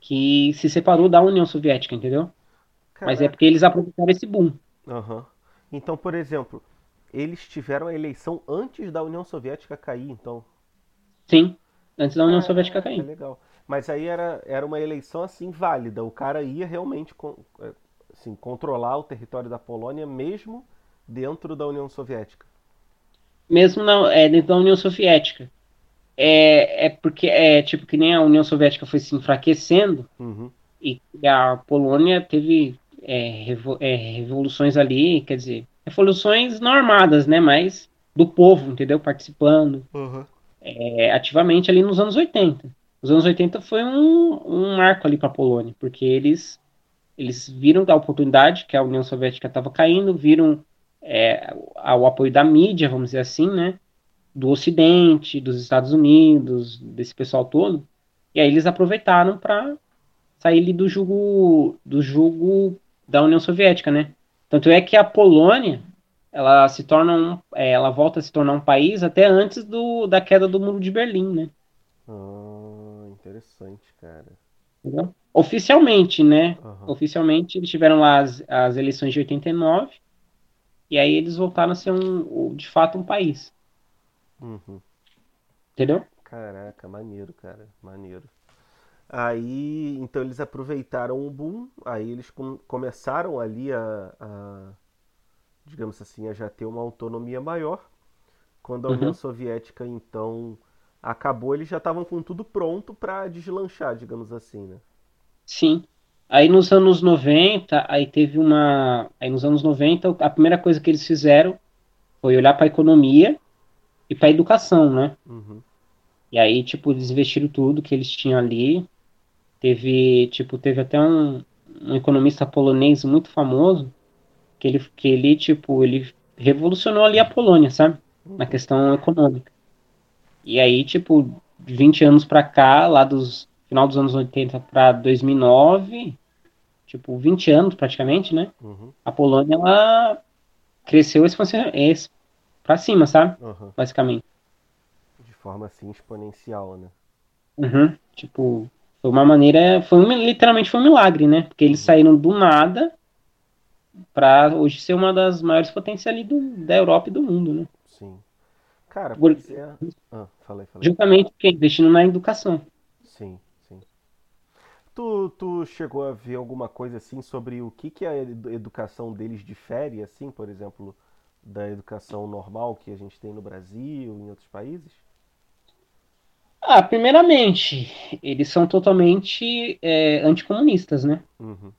S2: que se separou da União Soviética, entendeu? Caraca. Mas é porque eles aproveitaram esse boom.
S1: Uhum. Então, por exemplo, eles tiveram a eleição antes da União Soviética cair, então?
S2: Sim, antes da União ah, Soviética cair. É
S1: legal. Mas aí era, era uma eleição assim válida. O cara ia realmente é, assim, controlar o território da Polônia mesmo dentro da União Soviética.
S2: Mesmo não, é dentro da União Soviética. É, é porque é tipo que nem a União Soviética foi se enfraquecendo uhum. e a Polônia teve é, revo, é, revoluções ali, quer dizer, revoluções não armadas, né? Mas do povo, entendeu? Participando uhum. é, ativamente ali nos anos 80. Os anos 80 foi um, um marco ali para a Polônia, porque eles eles viram a oportunidade que a União Soviética estava caindo, viram é, ao apoio da mídia, vamos dizer assim, né? Do Ocidente, dos Estados Unidos, desse pessoal todo. E aí eles aproveitaram para sair do jugo do jugo da União Soviética, né? Tanto é que a Polônia ela se torna um, é, ela volta a se tornar um país até antes do, da queda do muro de Berlim, né?
S1: Ah, interessante, cara.
S2: Entendeu? Oficialmente, né? Uhum. Oficialmente eles tiveram lá as, as eleições de 89 e aí eles voltaram a ser um, de fato um país. Uhum. Entendeu?
S1: Caraca, maneiro, cara. Maneiro. Aí, então eles aproveitaram o boom, aí eles com, começaram ali a, a, digamos assim, a já ter uma autonomia maior. Quando a uhum. União Soviética, então, acabou, eles já estavam com tudo pronto para deslanchar, digamos assim, né?
S2: Sim. Aí nos anos 90, aí teve uma. Aí nos anos 90, a primeira coisa que eles fizeram foi olhar para a economia e para a educação, né? Uhum. E aí, tipo, eles investiram tudo que eles tinham ali. Teve, tipo, teve até um, um economista polonês muito famoso que ele, que ele, tipo, ele revolucionou ali a Polônia, sabe? Na questão econômica. E aí, tipo, 20 anos para cá, lá dos final dos anos 80 para 2009, tipo 20 anos praticamente, né?
S1: Uhum.
S2: A Polônia ela cresceu para cima, sabe?
S1: Uhum.
S2: Basicamente.
S1: De forma assim exponencial, né?
S2: Uhum. Tipo, foi uma maneira, foi um, literalmente foi um milagre, né? Porque eles saíram do nada para hoje ser uma das maiores potências ali do, da Europa e do mundo, né?
S1: Sim. Cara,
S2: Por-
S1: é. Ah, falei, falei.
S2: Justamente porque investindo na educação.
S1: Tu, tu chegou a ver alguma coisa assim sobre o que que a edu- educação deles difere, assim, por exemplo, da educação normal que a gente tem no Brasil, em outros países?
S2: Ah, primeiramente, eles são totalmente é, anticomunistas, né?
S1: Uhum,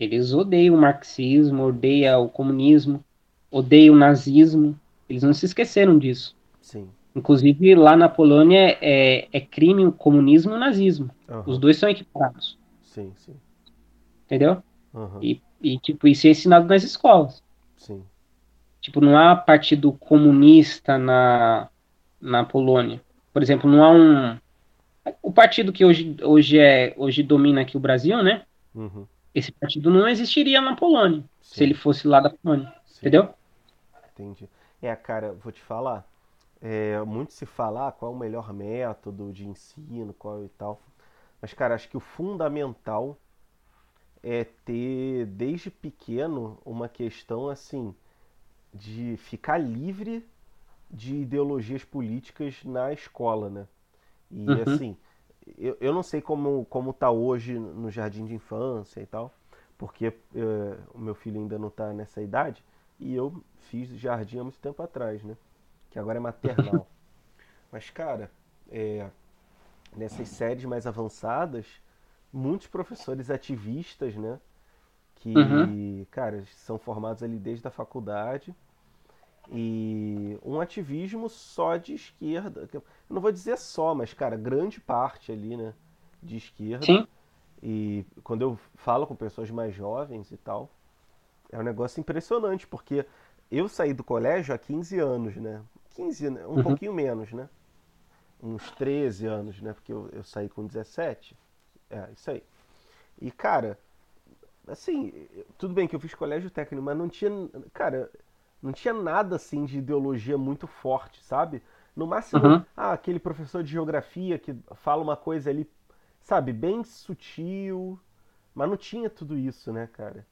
S2: Eles odeiam o marxismo, odeiam o comunismo, odeiam o nazismo. Eles não se esqueceram disso.
S1: sim.
S2: Inclusive, lá na Polônia é, é crime o comunismo e o nazismo.
S1: Aham,
S2: Os dois são equiparados,
S1: Sim, sim.
S2: entendeu?
S1: Aham,
S2: E, e, tipo, isso é ensinado nas escolas.
S1: sim.
S2: Tipo, não há partido comunista na, na Polônia. Por exemplo, não há um... O partido que hoje, hoje, é, hoje domina aqui o Brasil, né?
S1: Uhum,
S2: Esse partido não existiria na Polônia, se
S1: sim,
S2: ele fosse lá da Polônia,
S1: sim.
S2: entendeu?
S1: Entendi. É, cara, vou te falar. É, muito se fala ah, qual é o melhor método de ensino, qual e tal. Mas, cara, acho que o fundamental é ter desde pequeno uma questão assim de ficar livre de ideologias políticas na escola, né? E
S2: Uhum,
S1: assim, eu, eu não sei como, como tá hoje no jardim de infância e tal, porque eh, o meu filho ainda não tá nessa idade, e eu fiz jardim há muito tempo atrás, né? Que agora é maternal. [LAUGHS] Mas, cara, é, nessas séries mais avançadas, muitos professores ativistas, né?
S2: uhum,
S1: Que, cara, são formados ali desde a faculdade e um ativismo só de esquerda. Eu não vou dizer só, mas, cara, grande parte ali, né, de esquerda.
S2: sim,
S1: E quando eu falo com pessoas mais jovens e tal, é um negócio impressionante, porque eu saí do colégio há 15 anos, né? 15, né? um
S2: uhum,
S1: pouquinho menos, né? Uns 13 anos, né? Porque eu, eu saí com 17. É, isso aí. E, cara, assim, tudo bem que eu fiz colégio técnico, mas não tinha, cara, não tinha nada assim de ideologia muito forte, sabe? No máximo,
S2: uhum,
S1: ah, aquele professor de geografia que fala uma coisa ali, sabe, bem sutil, mas não tinha tudo isso, né, cara?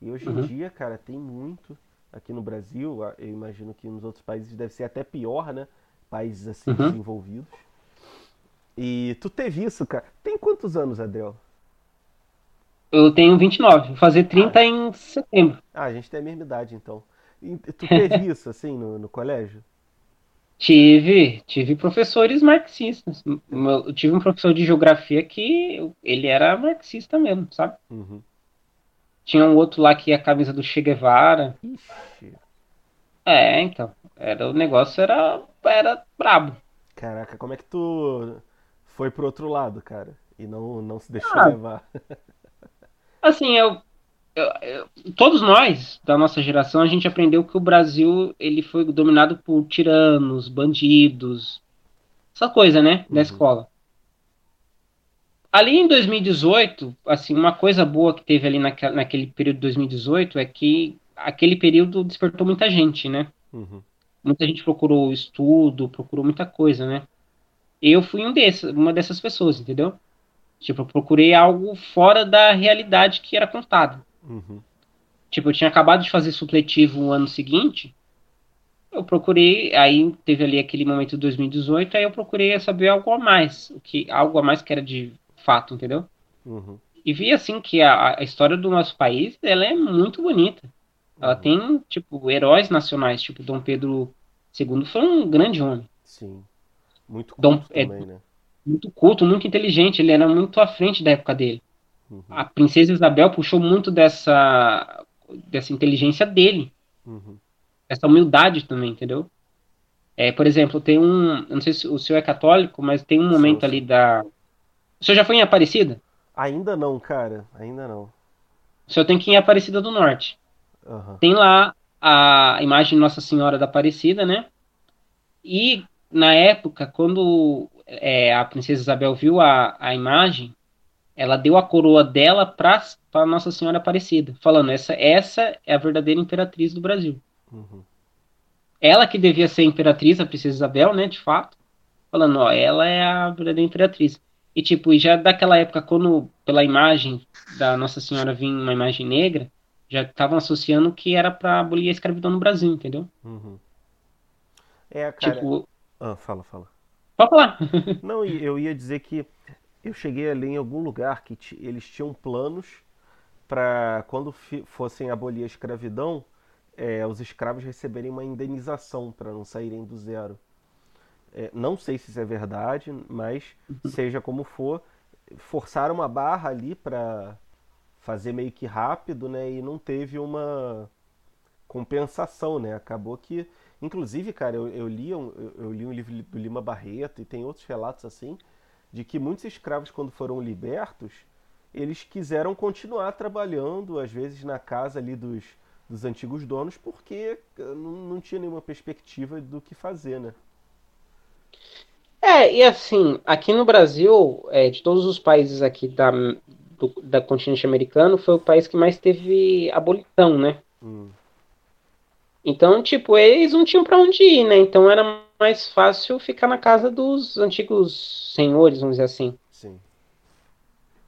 S1: E hoje em
S2: uhum,
S1: dia, cara, tem muito aqui no Brasil, ah, eu imagino que nos outros países deve ser até pior, né? Países assim
S2: uhum.
S1: desenvolvidos. E tu teve isso, cara? Tem quantos anos, Adriel?
S2: Eu tenho 29, vou fazer
S1: Ah,
S2: 30 em setembro.
S1: ah, a gente tem a mesma idade, então. E tu teve [LAUGHS] isso, assim, no, no colégio?
S2: Tive, tive professores marxistas. Eu tive um professor de geografia que ele era marxista mesmo, sabe?
S1: Uhum.
S2: Tinha um outro lá que ia a camisa do Che Guevara.
S1: Ixi,
S2: É, então, era o negócio era era brabo.
S1: caraca, como é que tu foi pro outro lado, cara? E não, não se deixou
S2: Ah,
S1: levar? [LAUGHS]
S2: assim, eu, eu- eu- todos nós da nossa geração a gente aprendeu que o Brasil ele foi dominado por tiranos, bandidos, essa coisa, né, da
S1: Uhum,
S2: escola. Ali em 2018, assim, uma coisa boa que teve ali naquela, naquele período de 2018 é que aquele período despertou muita gente, né?
S1: uhum,
S2: Muita gente procurou estudo, procurou muita coisa, né? Eu fui um desses, uma dessas pessoas, entendeu? Tipo, eu procurei algo fora da realidade que era contada.
S1: uhum,
S2: Tipo, eu tinha acabado de fazer supletivo no ano seguinte, eu procurei, aí teve ali aquele momento de 2018, aí eu procurei saber algo a mais, o que, algo a mais que era de fato, entendeu?
S1: uhum,
S2: E vi assim que a, a história do nosso país, ela é muito bonita. Ela
S1: uhum.
S2: tem, tipo, heróis nacionais, tipo Dom Pedro II foi um grande homem.
S1: Sim. Muito
S2: Dom,
S1: culto
S2: é
S1: também, né?
S2: muito culto, muito inteligente, ele era muito à frente da época dele.
S1: Uhum,
S2: A princesa Isabel puxou muito dessa dessa inteligência dele,
S1: uhum.
S2: essa humildade também, entendeu? É, por exemplo, tem um, eu não sei se o senhor é católico, mas tem um momento ali
S1: sou.
S2: da. O senhor já foi em Aparecida?
S1: Ainda não, cara. Ainda não.
S2: O senhor tem que ir em Aparecida do Norte.
S1: Aham.
S2: Tem lá a imagem de Nossa Senhora da Aparecida, né? E na época, quando é, a princesa Isabel viu a, a imagem, ela deu a coroa dela para Nossa Senhora Aparecida, falando: essa, essa é a verdadeira imperatriz do Brasil. Uhum. Ela que devia ser imperatriz, a princesa Isabel, né, de fato, falando: ó, ela é a verdadeira imperatriz. E tipo, já daquela época, quando pela imagem da Nossa Senhora vinha uma imagem negra, já estavam associando que era para abolir a escravidão no Brasil, entendeu?
S1: Uhum. É, cara. Tipo... Ah, fala, fala.
S2: Pode falar. [LAUGHS]
S1: Não, eu ia dizer que eu cheguei ali em algum lugar que eles tinham planos para quando fossem abolir a escravidão, é, os escravos receberem uma indenização para não saírem do zero. É, não sei se isso é verdade, mas uhum. seja como for, forçaram uma barra ali para fazer meio que rápido, né? E não teve uma compensação, né? Acabou que, inclusive, cara, eu, eu li um, eu li um livro do Lima Barreto e tem outros relatos assim de que muitos escravos, quando foram libertos, eles quiseram continuar trabalhando, às vezes na casa ali dos, dos antigos donos, porque eh, não, não tinha nenhuma perspectiva do que fazer, né?
S2: É, e assim, aqui no Brasil, é, de todos os países aqui da, do da continente americano, foi o país que mais teve abolição, né? Hum. Então, tipo, eles não tinham para onde ir, né? Então era mais fácil ficar na casa dos antigos senhores, vamos dizer assim.
S1: Sim.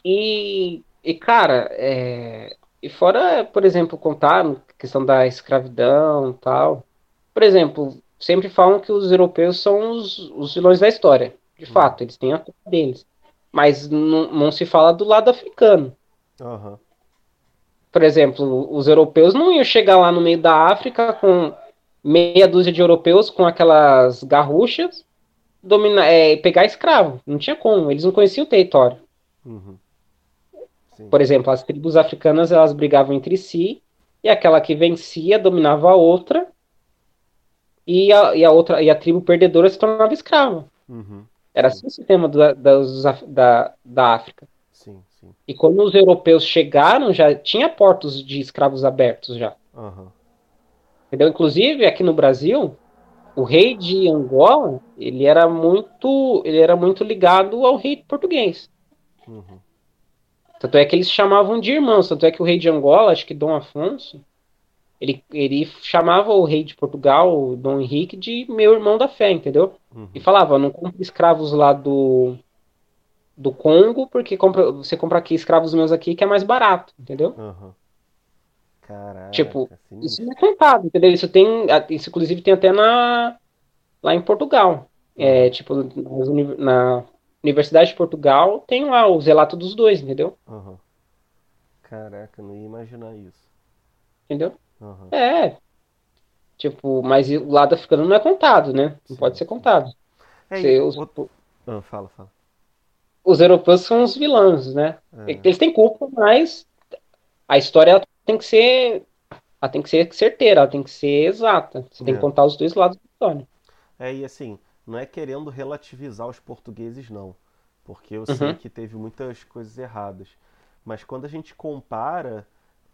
S2: E, e cara, é, e fora, por exemplo, contar questão da escravidão tal. Por exemplo, sempre falam que os europeus são os, os vilões da história. De hum. fato, eles têm a culpa deles. Mas não, não se fala do lado africano.
S1: Uhum.
S2: Por exemplo, os europeus não iam chegar lá no meio da África com meia dúzia de europeus com aquelas garruchas, dominar, é, pegar escravo. Não tinha como, eles não conheciam o território. Uhum. Por exemplo, as tribos africanas elas brigavam entre si e aquela que vencia dominava a outra e a, e a outra e a tribo perdedora se tornava escrava.
S1: Uhum.
S2: Era assim o sistema da, da, da África.
S1: Sim, sim.
S2: E quando os europeus chegaram, já tinha portos de escravos abertos já.
S1: Uhum.
S2: Entendeu? Inclusive, aqui no Brasil, o rei de Angola, ele era muito, ele era muito ligado ao rei português. Uhum. Tanto é que eles chamavam de irmãos. Tanto é que o rei de Angola, acho que Dom Afonso, ele, ele chamava o rei de Portugal, o Dom Henrique, de meu irmão da fé, entendeu? Uhum. E falava, não compre escravos lá do, do Congo, porque compra, você compra aqui escravos meus aqui que é mais barato, entendeu?
S1: Uhum. Caraca,
S2: tipo, assim... isso não é contado, entendeu? Isso tem, isso inclusive tem até na lá em Portugal. É, uhum. tipo, na Universidade de Portugal tem lá o relato dos dois, entendeu?
S1: Uhum. Caraca, não ia imaginar isso.
S2: Entendeu? Uhum. É. Tipo, mas o lado africano não é contado, né? Não sim, pode ser contado.
S1: É, os... ah, fala, fala.
S2: Os europeus são os vilões, né? É. Eles têm culpa, mas a história tem que ser. Ela tem que ser certeira, ela tem que ser exata. Você tem que é. contar os dois lados da história.
S1: É, e assim, não é querendo relativizar os portugueses, não. Porque eu uhum. sei que teve muitas coisas erradas. Mas quando a gente compara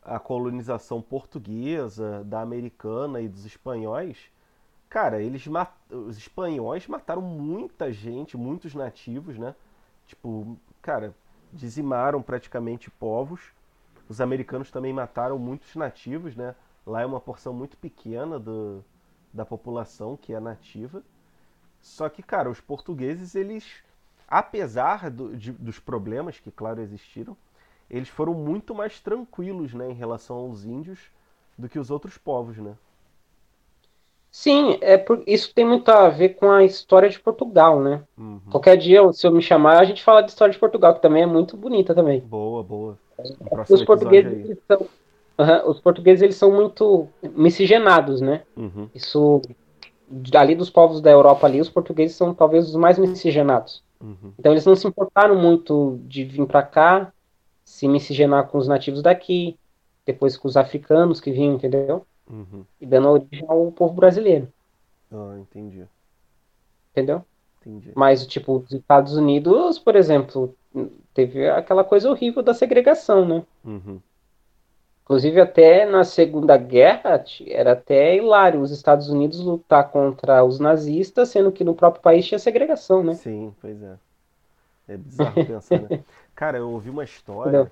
S1: a colonização portuguesa, da americana e dos espanhóis, cara, eles mat... os espanhóis mataram muita gente, muitos nativos, né? Tipo, cara, dizimaram praticamente povos. Os americanos também mataram muitos nativos, né? Lá é uma porção muito pequena do, da população que é nativa. Só que, cara, os portugueses, eles, apesar do, de, dos problemas que, claro, existiram, eles foram muito mais tranquilos, né, em relação aos índios do que os outros povos, né?
S2: Sim, é por, isso tem muito a ver com a história de Portugal, né? Uhum. Qualquer dia, se eu me chamar, a gente fala de história de Portugal, que também é muito bonita também.
S1: Boa, boa.
S2: Os portugueses, são, uh, os portugueses eles são muito miscigenados, né?
S1: Uhum.
S2: Isso ali dos povos da Europa ali, os portugueses são talvez os mais miscigenados.
S1: Uhum.
S2: Então eles não se importaram muito de vir para cá, se miscigenar com os nativos daqui, depois com os africanos que vinham, entendeu?
S1: Uhum.
S2: E dando origem ao povo brasileiro.
S1: Ah, entendi.
S2: Entendeu?
S1: Entendi.
S2: Mas, tipo, os Estados Unidos, por exemplo, teve aquela coisa horrível da segregação, né?
S1: Uhum.
S2: Inclusive, até na Segunda Guerra, era até hilário os Estados Unidos lutar contra os nazistas, sendo que no próprio país tinha segregação, né?
S1: Sim, pois é. É bizarro pensar, né? [LAUGHS] Cara, eu ouvi uma história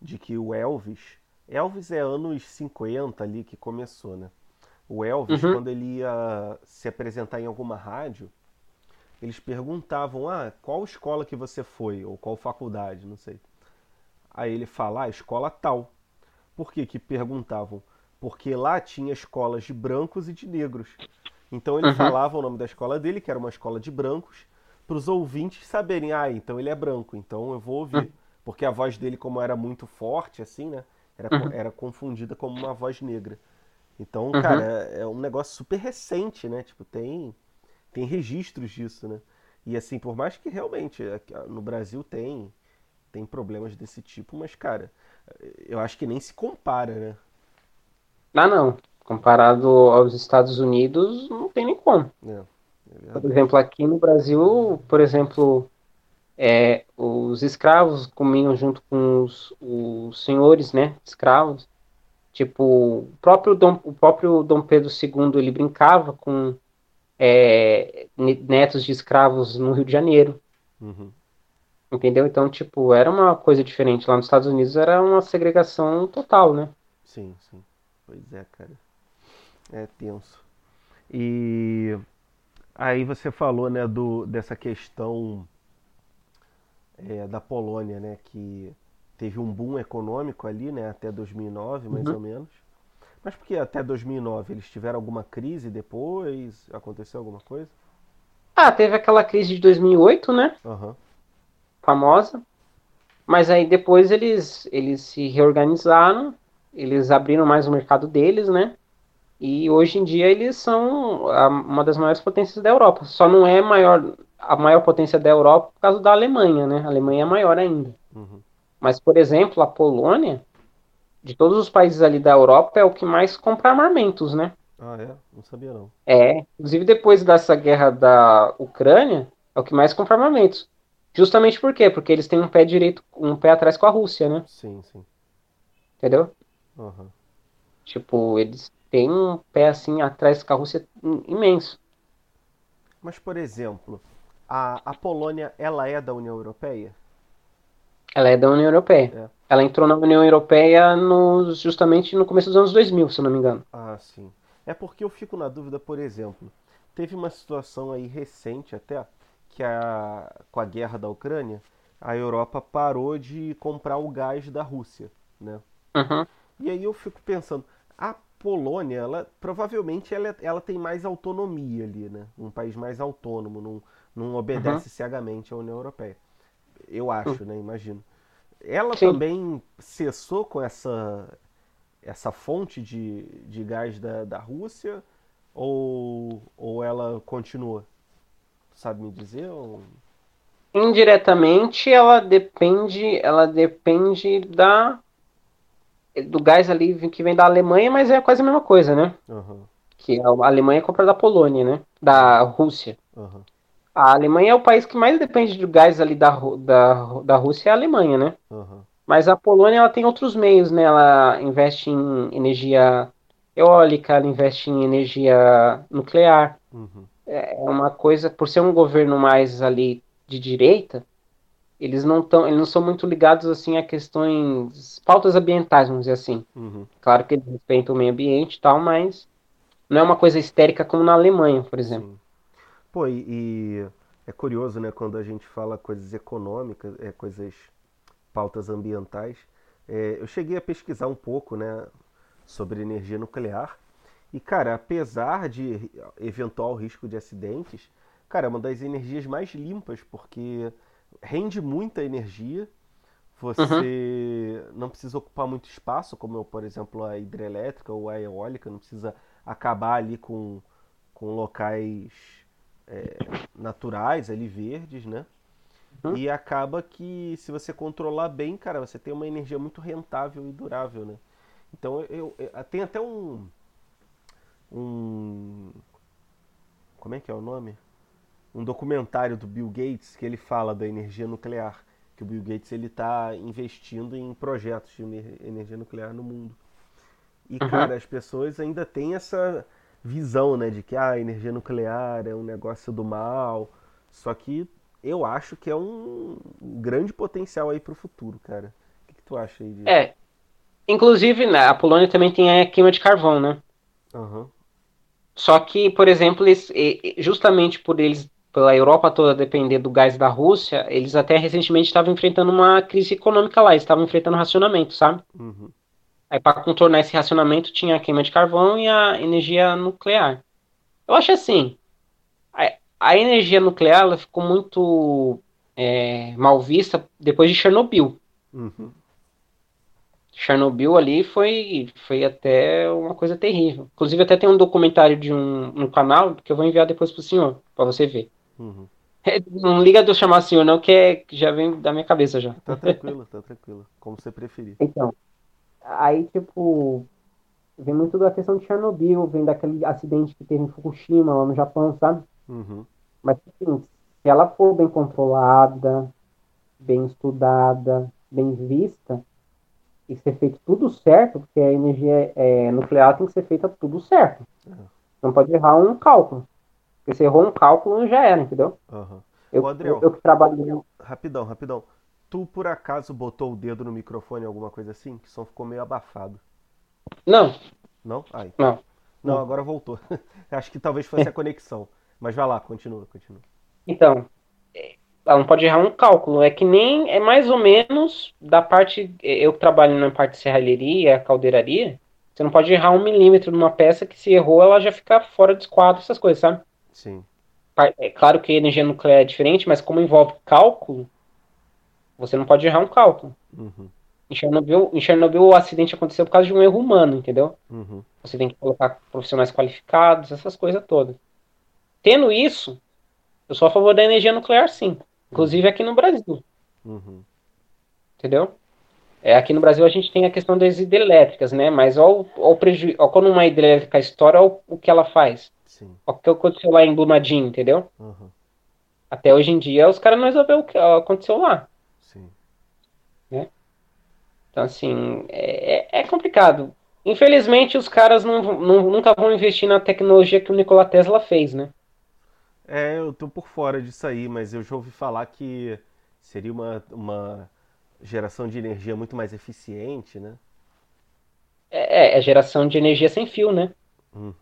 S1: de que o Elvis. Elvis é anos 50 ali que começou, né? O Elvis, uhum. quando ele ia se apresentar em alguma rádio, eles perguntavam: Ah, qual escola que você foi? Ou qual faculdade? Não sei. Aí ele fala: Ah, escola tal. Por que, que perguntavam? Porque lá tinha escolas de brancos e de negros. Então ele uhum. falava o nome da escola dele, que era uma escola de brancos, para os ouvintes saberem, ah, então ele é branco, então eu vou ouvir. Uhum. Porque a voz dele, como era muito forte, assim, né? Era, uhum. era confundida como uma voz negra. Então, uhum. cara, é, é um negócio super recente, né? Tipo, tem, tem registros disso, né? E assim, por mais que realmente no Brasil tem, tem problemas desse tipo, mas, cara, eu acho que nem se compara, né?
S2: Ah, não. Comparado aos Estados Unidos, não tem nem como. É, é por exemplo, aqui no Brasil, por exemplo, é, os escravos comiam junto com os, os senhores, né? Escravos. Tipo, o próprio Dom, o próprio Dom Pedro II, ele brincava com é, netos de escravos no Rio de Janeiro. Uhum. Entendeu? Então, tipo, era uma coisa diferente. Lá nos Estados Unidos era uma segregação total, né?
S1: Sim, sim. Pois é, cara. É tenso. E aí você falou, né, do, dessa questão é, da Polônia, né, que teve um boom econômico ali, né, até 2009, mais uhum. ou menos. Mas por que até 2009? Eles tiveram alguma crise depois? Aconteceu alguma coisa?
S2: Ah, teve aquela crise de 2008, né? Uhum famosa. Mas aí depois eles, eles se reorganizaram, eles abriram mais o mercado deles, né? E hoje em dia eles são uma das maiores potências da Europa. Só não é maior, a maior potência da Europa por causa da Alemanha, né? A Alemanha é maior ainda. Uhum. Mas, por exemplo, a Polônia, de todos os países ali da Europa, é o que mais compra armamentos, né?
S1: Ah, é? Não sabia não.
S2: É, inclusive depois dessa guerra da Ucrânia, é o que mais compra armamentos. Justamente por quê? Porque eles têm um pé direito, um pé atrás com a Rússia, né?
S1: Sim, sim.
S2: Entendeu? Uhum. Tipo, eles têm um pé assim atrás com a Rússia imenso.
S1: Mas, por exemplo, a, a Polônia, ela é da União Europeia?
S2: Ela é da União Europeia. É. Ela entrou na União Europeia no, justamente no começo dos anos 2000, se não me engano.
S1: Ah, sim. É porque eu fico na dúvida, por exemplo, teve uma situação aí recente até, que a, com a guerra da Ucrânia, a Europa parou de comprar o gás da Rússia, né? Uhum. E aí eu fico pensando, a Polônia, ela provavelmente ela, ela tem mais autonomia ali, né? Um país mais autônomo, não, não obedece uhum. cegamente à União Europeia. Eu acho, uhum. né? Imagino. Ela Sim. também cessou com essa essa fonte de, de gás da, da Rússia ou, ou ela continua? sabe me dizer? Ou...
S2: Indiretamente, ela depende, ela depende da do gás ali que vem da Alemanha, mas é quase a mesma coisa, né? Uhum. Que a Alemanha compra da Polônia, né? Da Rússia. Uhum. A Alemanha é o país que mais depende do gás ali da, da, da Rússia, é a Alemanha, né? Uhum. Mas a Polônia ela tem outros meios, né? Ela investe em energia eólica, ela investe em energia nuclear. Uhum é uma coisa, por ser um governo mais ali de direita, eles não estão, eles não são muito ligados assim a questões, pautas ambientais, vamos dizer assim. Uhum. Claro que eles respeitam o meio ambiente e tal, mas não é uma coisa histérica como na Alemanha, por exemplo. Sim.
S1: Pô, e, e, é curioso, né, quando a gente fala coisas econômicas, é, coisas, pautas ambientais. É, eu cheguei a pesquisar um pouco, né, sobre energia nuclear e, cara, apesar de eventual risco de acidentes, cara, é uma das energias mais limpas, porque rende muita energia, você uhum. não precisa ocupar muito espaço, como, por exemplo, a hidrelétrica ou a eólica, não precisa acabar ali com, com locais é, naturais, ali verdes, né? Uhum. E acaba que, se você controlar bem, cara, você tem uma energia muito rentável e durável, né? Então, eu, eu tem até um um. Como é que é o nome? Um documentário do Bill Gates que ele fala da energia nuclear. que o Bill Gates ele está investindo em projetos de energia nuclear no mundo. E, uhum. cara, as pessoas ainda têm essa visão, né, de que ah, a energia nuclear é um negócio do mal. Só que eu acho que é um grande potencial aí para o futuro, cara. O que, que, tu acha aí?
S2: É. Inclusive, né, a Polônia também tem a queima de carvão, né?
S1: Uhum.
S2: Só que, por exemplo, eles, justamente por eles pela Europa toda depender do gás da Rússia, eles até recentemente estavam enfrentando uma crise econômica lá, eles estavam enfrentando racionamento, sabe?
S1: Uhum.
S2: Aí para contornar esse racionamento tinha a queima de carvão e a energia nuclear. Eu acho assim, a, a energia nuclear ela ficou muito é, mal vista depois de Chernobyl.
S1: Uhum.
S2: Chernobyl ali foi, foi até uma coisa terrível. Inclusive até tem um documentário de um no canal que eu vou enviar depois pro senhor, para você ver.
S1: Uhum.
S2: Não liga de eu chamar senhor, não, que, é, que já vem da minha cabeça já.
S1: Tá tranquilo, tá tranquilo. Como você preferir.
S2: Então, aí, tipo, vem muito da questão de Chernobyl, vem daquele acidente que teve em Fukushima, lá no Japão, sabe?
S1: Uhum.
S2: Mas, assim, se ela for bem controlada, bem estudada, bem vista, e ser feito tudo certo, porque a energia é, nuclear tem que ser feita tudo certo. Uhum. Não pode errar um cálculo. Porque se errou um cálculo, já era, entendeu?
S1: Uhum.
S2: Eu, Adriel, eu, eu que trabalho.
S1: Rapidão, rapidão. Tu por acaso botou o dedo no microfone, alguma coisa assim? Que o som ficou meio abafado.
S2: Não.
S1: Não? Aí.
S2: Não.
S1: Não, agora voltou. [LAUGHS] Acho que talvez fosse a conexão. Mas vai lá, continua, continua.
S2: Então, ela não pode errar um cálculo. É que nem, é mais ou menos da parte, eu que trabalho na parte de serralheria, caldeiraria, você não pode errar um milímetro numa peça que se errou, ela já fica fora do esquadro, essas coisas, sabe?
S1: Sim.
S2: É claro que a energia nuclear é diferente, mas como envolve cálculo, você não pode errar um cálculo.
S1: Uhum.
S2: Em, Chernobyl, em Chernobyl, o acidente aconteceu por causa de um erro humano, entendeu?
S1: Uhum.
S2: Você tem que colocar profissionais qualificados, essas coisas todas. Tendo isso, eu sou a favor da energia nuclear, sim. Inclusive aqui no Brasil.
S1: Uhum.
S2: Entendeu? É, aqui no Brasil a gente tem a questão das hidrelétricas, né? Mas olha o prejuízo. quando uma hidrelétrica estoura, olha o que ela faz.
S1: Sim.
S2: O que aconteceu lá em Brumadinho, entendeu?
S1: Uhum.
S2: Até hoje em dia os caras não resolveram o que aconteceu lá.
S1: Sim.
S2: Né? Então, assim, é, é, é complicado. Infelizmente, os caras não, não, nunca vão investir na tecnologia que o Nikola Tesla fez, né?
S1: É, eu tô por fora disso aí, mas eu já ouvi falar que seria uma, uma geração de energia muito mais eficiente, né?
S2: É, é geração de energia sem fio, né?
S1: Uhum.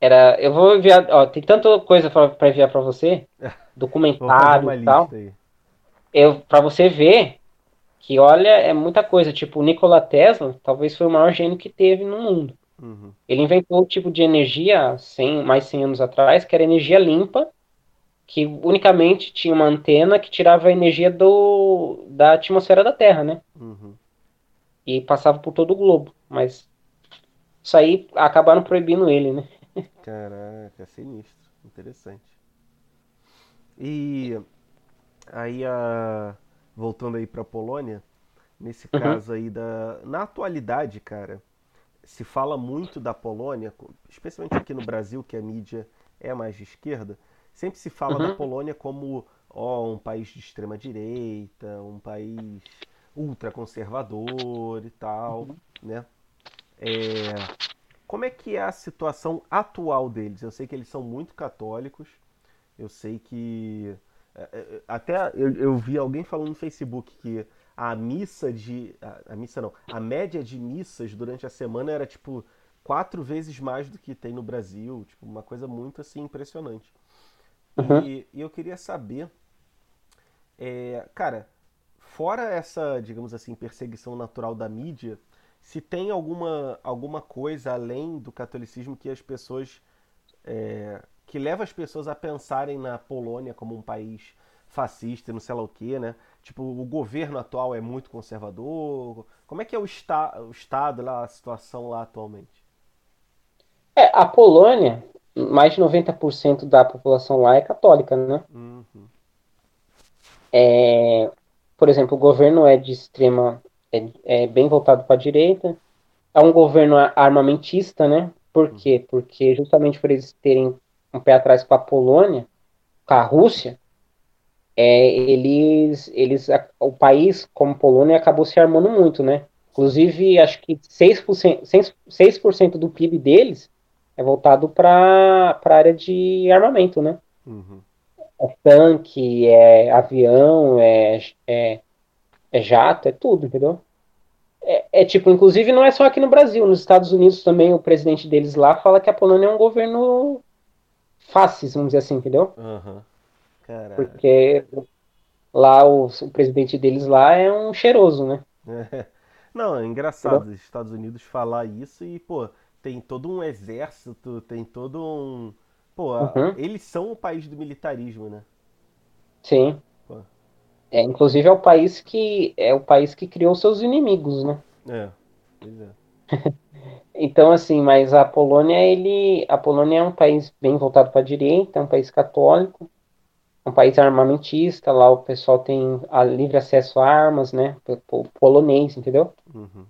S2: Era, eu vou enviar, ó, tem tanta coisa para enviar para você, [LAUGHS] documentário e tal. Aí. Eu para você ver que olha, é muita coisa, tipo, o Nikola Tesla talvez foi o maior gênio que teve no mundo.
S1: Uhum.
S2: Ele inventou o tipo de energia 100, mais 100 anos atrás, que era energia limpa, que unicamente tinha uma antena que tirava a energia do, da atmosfera da Terra, né?
S1: Uhum.
S2: E passava por todo o globo. Mas isso aí acabaram proibindo ele, né?
S1: Caraca, é sinistro. Interessante. E aí, a... voltando aí pra Polônia, nesse uhum. caso aí da. Na atualidade, cara, se fala muito da Polônia, especialmente aqui no Brasil, que a mídia é mais de esquerda, sempre se fala uhum. da Polônia como ó, um país de extrema direita, um país ultraconservador e tal, uhum. né? É, como é que é a situação atual deles? Eu sei que eles são muito católicos, eu sei que é, é, até eu, eu vi alguém falando no Facebook que a missa de. A, a, missa não. A média de missas durante a semana era tipo quatro vezes mais do que tem no Brasil. Tipo, uma coisa muito assim impressionante. Uhum. E, e, eu queria saber. É, cara, fora essa, digamos assim, perseguição natural da mídia, se tem alguma, alguma coisa além do catolicismo que as pessoas. É, que leva as pessoas a pensarem na Polônia como um país fascista, não sei lá o que, né? Tipo, o governo atual é muito conservador. Como é que é o, esta o Estado lá, a situação lá atualmente?
S2: É, a Polônia, mais de 90% da população lá é católica, né?
S1: Uhum.
S2: É, por exemplo, o governo é de extrema. É, é bem voltado para a direita. É um governo armamentista, né? Por uhum. quê? Porque justamente por eles terem um pé atrás com a Polônia, com a Rússia, é, eles, eles, o país, como Polônia, acabou se armando muito, né? Inclusive, acho que 6%, 6% do PIB deles é voltado para a área de armamento, né? Uhum. É tanque, é avião, é, é, é jato, é tudo, entendeu? É, é, tipo, inclusive não é só aqui no Brasil, nos Estados Unidos também o presidente deles lá fala que a Polônia é um governo fácil, vamos dizer assim, entendeu? Uhum. Porque lá o, o, presidente deles lá é um cheiroso, né?
S1: É. [LAUGHS] Não, é engraçado os Estados Unidos falar isso e, pô, tem todo um exército, tem todo um. Pô, uhum. eles são o país do militarismo, né?
S2: Sim. É, inclusive é o país que é o país que criou seus inimigos, né?
S1: É, pois é. [LAUGHS]
S2: então, assim, mas a Polônia, ele. A Polônia é um país bem voltado para a direita, é um país católico um país armamentista, lá o pessoal tem a livre acesso a armas, né? O polonês, entendeu? Uhum.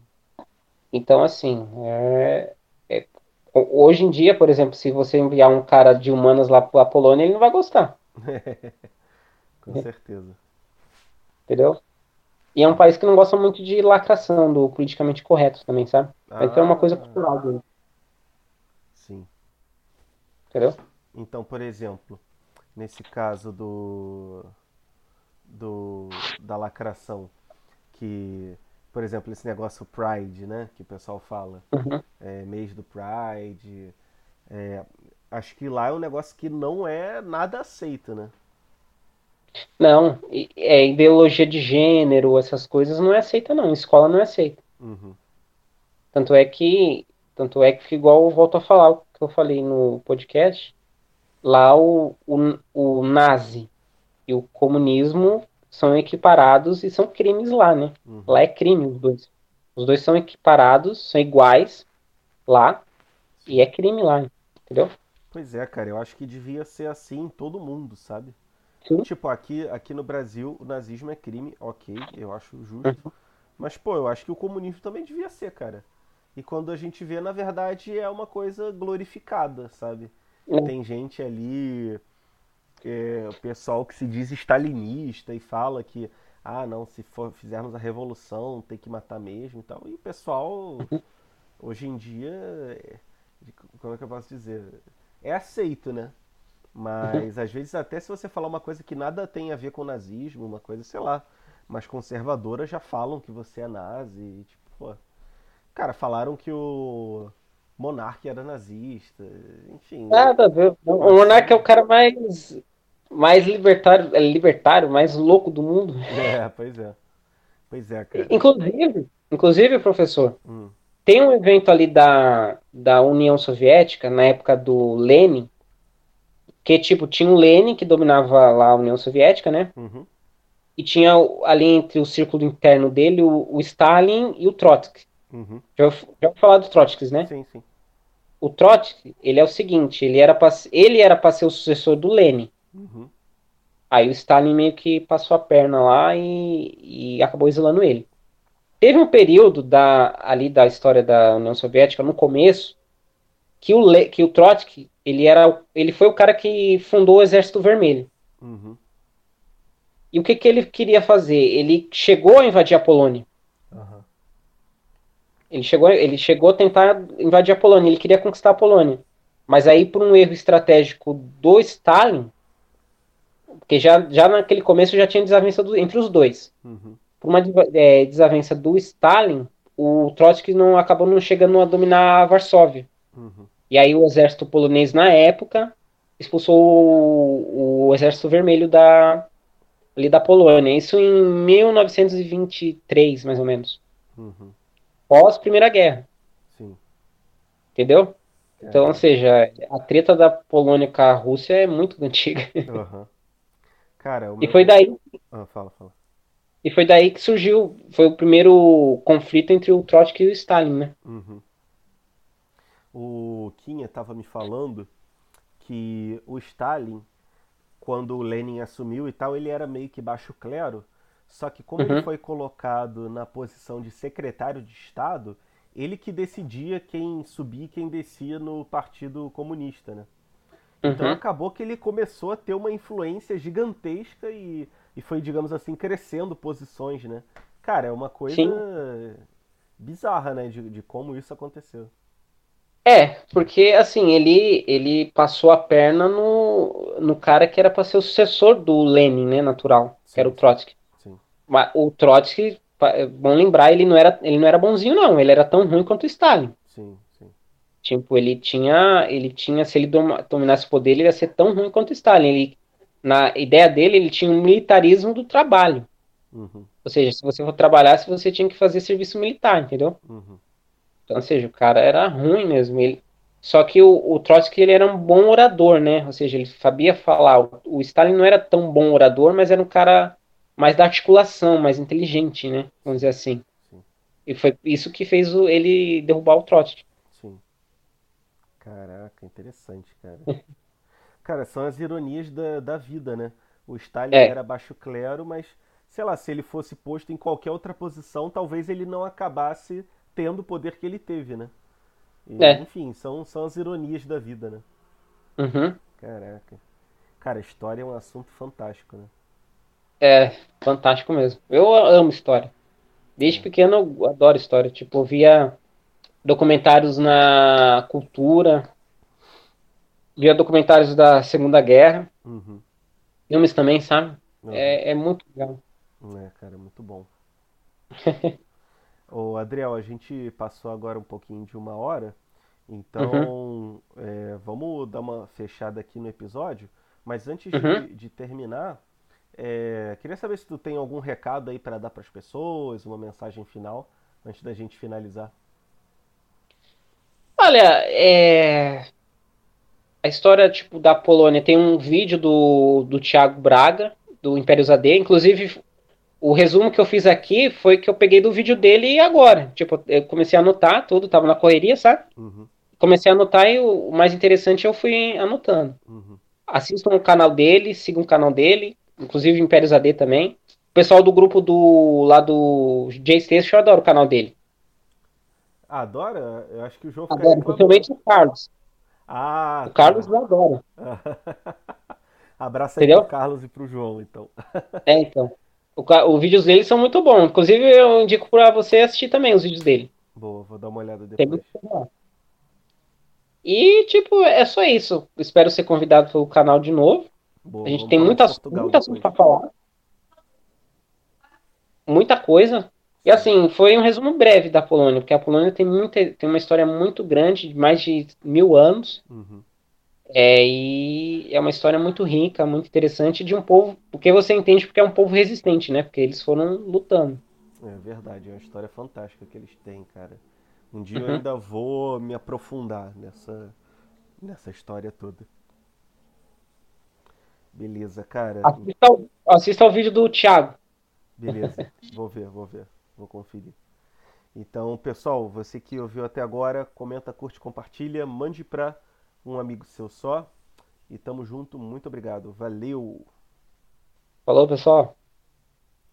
S2: Então, assim, é, é, hoje em dia, por exemplo, se você enviar um cara de humanas lá para a Polônia, ele não vai gostar. [LAUGHS]
S1: Com certeza.
S2: Entendeu? E é um país que não gosta muito de lacração, do politicamente correto também, sabe? Ah, então é uma coisa cultural dele.
S1: Sim.
S2: Entendeu?
S1: Então, por exemplo, nesse caso do, do da lacração, que, por exemplo, esse negócio Pride, né, que o pessoal fala, uhum. é, mês do Pride, é, acho que lá é um negócio que não é nada aceito, né?
S2: Não, é ideologia de gênero, essas coisas não é aceita não, escola não é aceita. Uhum. Tanto é que, tanto é que igual eu volto a falar o que eu falei no podcast, lá o, o, o nazi e o comunismo são equiparados e são crimes lá, né? Uhum. Lá é crime os dois. Os dois são equiparados, são iguais lá e é crime lá, entendeu?
S1: Pois é, cara, eu acho que devia ser assim em todo mundo, sabe? Sim. Tipo, aqui, aqui no Brasil o nazismo é crime, ok, eu acho justo. Uhum. Mas, pô, eu acho que o comunismo também devia ser, cara. E quando a gente vê, na verdade, é uma coisa glorificada, sabe? É. Tem gente ali, é, o pessoal que se diz stalinista e fala que, ah, não, se for, fizermos a revolução tem que matar mesmo e tal. E o pessoal, hoje em dia, é, como é que eu posso dizer? É aceito, né? Mas às vezes até se você falar uma coisa que nada tem a ver com nazismo, uma coisa, sei lá, mas conservadoras já falam que você é nazi, tipo, pô. Cara, falaram que o Monark era nazista, enfim.
S2: Nada a ver. O Monark é o cara mais, mais libertário, é libertário, mais louco do mundo.
S1: É, pois é. Pois é, cara.
S2: Inclusive, inclusive professor, hum. tem um evento ali da, da União Soviética, na época do Lenin, que tipo, tinha o Lenin que dominava lá a União Soviética, né? Uhum. E tinha ali entre o círculo interno dele o, o Stalin e o Trotsky. Uhum. Já, já vou falar do Trotsky, né?
S1: Sim, sim.
S2: O Trotsky, ele é o seguinte, ele era para ele era ser o sucessor do Lenin. Uhum. Aí o Stalin meio que passou a perna lá e, e acabou exilando ele. Teve um período da, ali da história da União Soviética, no começo, que o, Le, que o Trotsky, ele, era, ele foi o cara que fundou o Exército Vermelho. Uhum. E o que, que ele queria fazer? Ele chegou a invadir a Polônia. Ele chegou, ele chegou a tentar invadir a Polônia, ele queria conquistar a Polônia. Mas aí, por um erro estratégico do Stalin, porque já, já naquele começo já tinha desavença do, entre os dois. Uhum. Por uma é, desavença do Stalin, o Trotsky não acabou não chegando a dominar a Varsóvia. Uhum. E aí o exército polonês, na época, expulsou o, o exército vermelho da, ali da Polônia. Isso em 1923, mais ou menos. Uhum pós Primeira Guerra. Sim. Entendeu? É. Então, ou seja, a treta da Polônia com a Rússia é muito [LAUGHS] antiga. Uhum.
S1: Cara,
S2: e foi daí.
S1: Ah, fala, fala.
S2: E foi daí que surgiu, foi o primeiro conflito entre o Trotsky e o Stalin, né? Uhum.
S1: O Kinha estava me falando que o Stalin, quando o Lenin assumiu e tal, ele era meio que baixo clero, só que como uhum. ele foi colocado na posição de secretário de Estado, ele que decidia quem subia e quem descia no Partido Comunista, né? Então uhum. acabou que ele começou a ter uma influência gigantesca e, e foi, digamos assim, crescendo posições, né? Cara, é uma coisa Sim. bizarra, né, de, de como isso aconteceu.
S2: É, porque assim, ele, ele passou a perna no, no cara que era para ser o sucessor do Lenin, né, natural, sim, que era o Trotsky. Sim. Mas o Trotsky, bom lembrar, ele não era, ele não era bonzinho não, ele era tão ruim quanto o Stalin. Sim, sim. Tipo, ele tinha, ele tinha, se ele dominasse o poder, ele ia ser tão ruim quanto o Stalin. Ele, na ideia dele, ele tinha um militarismo do trabalho. Uhum. Ou seja, se você for trabalhar, você tinha que fazer serviço militar, entendeu? Uhum. Então, ou seja, o cara era ruim mesmo. Ele... Só que o, o Trotsky ele era um bom orador, né? Ou seja, ele sabia falar. O, o Stalin não era tão bom orador, mas era um cara mais da articulação, mais inteligente, né? Vamos dizer assim. Sim. E foi isso que fez o, ele derrubar o Trotsky. Sim.
S1: Caraca, interessante, cara. [LAUGHS] cara, são as ironias da, da vida, né? O Stalin é. era baixo clero, mas, sei lá, se ele fosse posto em qualquer outra posição, talvez ele não acabasse tendo o poder que ele teve, né? E, é. Enfim, são, são as ironias da vida, né? Uhum. Caraca. Cara, história é um assunto fantástico, né?
S2: É, fantástico mesmo. Eu amo história. Desde é. pequeno eu adoro história. Tipo, eu via documentários na cultura, via documentários da Segunda Guerra, uhum. filmes também, sabe? Uhum. É, é muito legal.
S1: É, cara, é muito bom. [LAUGHS] Ô, Adriel, a gente passou agora um pouquinho de uma hora, então uhum. é, vamos dar uma fechada aqui no episódio. Mas antes uhum. de, de, terminar, é, queria saber se tu tem algum recado aí para dar para as pessoas, uma mensagem final, antes da gente finalizar.
S2: Olha, é... a história tipo da Polônia tem um vídeo do, do Thiago Braga, do Império ZD, inclusive o resumo que eu fiz aqui foi que eu peguei do vídeo dele agora. Tipo, eu comecei a anotar tudo, tava na correria, sabe? Uhum. Comecei a anotar e o, mais interessante eu fui anotando. Uhum. Assistam o canal dele, sigam o canal dele, inclusive Impérios AD também. O pessoal do grupo do lá do Jay Station adora o canal dele.
S1: Adora? Eu acho que o jogo
S2: Adora, principalmente o Carlos. Ah, o Carlos tá. adora. [LAUGHS]
S1: Abraço aí Entendeu? pro Carlos e pro João, então.
S2: é, então. Os vídeos dele são muito bons. Inclusive, eu indico para você assistir também os vídeos dele.
S1: Boa, vou dar uma olhada depois.
S2: E, tipo, é só isso. Espero ser convidado pelo canal de novo. Boa, a gente tem muita, muita assunto pra falar. Muita coisa. E assim, foi um resumo breve da Polônia, porque a Polônia tem, muita, tem uma história muito grande, de mais de mil anos. Uhum. É, e é uma história muito rica, muito interessante de um povo, porque você entende porque é um povo resistente, né? Porque eles foram lutando.
S1: É verdade, é uma história fantástica que eles têm, cara. Um dia uhum. eu ainda vou me aprofundar nessa, nessa história toda. Beleza, cara.
S2: Assista ao, assista ao vídeo do Thiago.
S1: Beleza, [LAUGHS] vou ver, vou ver, vou conferir. Então, pessoal, você que ouviu até agora, comenta, curte, compartilha, mande para um amigo seu só. E tamo junto, muito obrigado. Valeu!
S2: Falou, pessoal!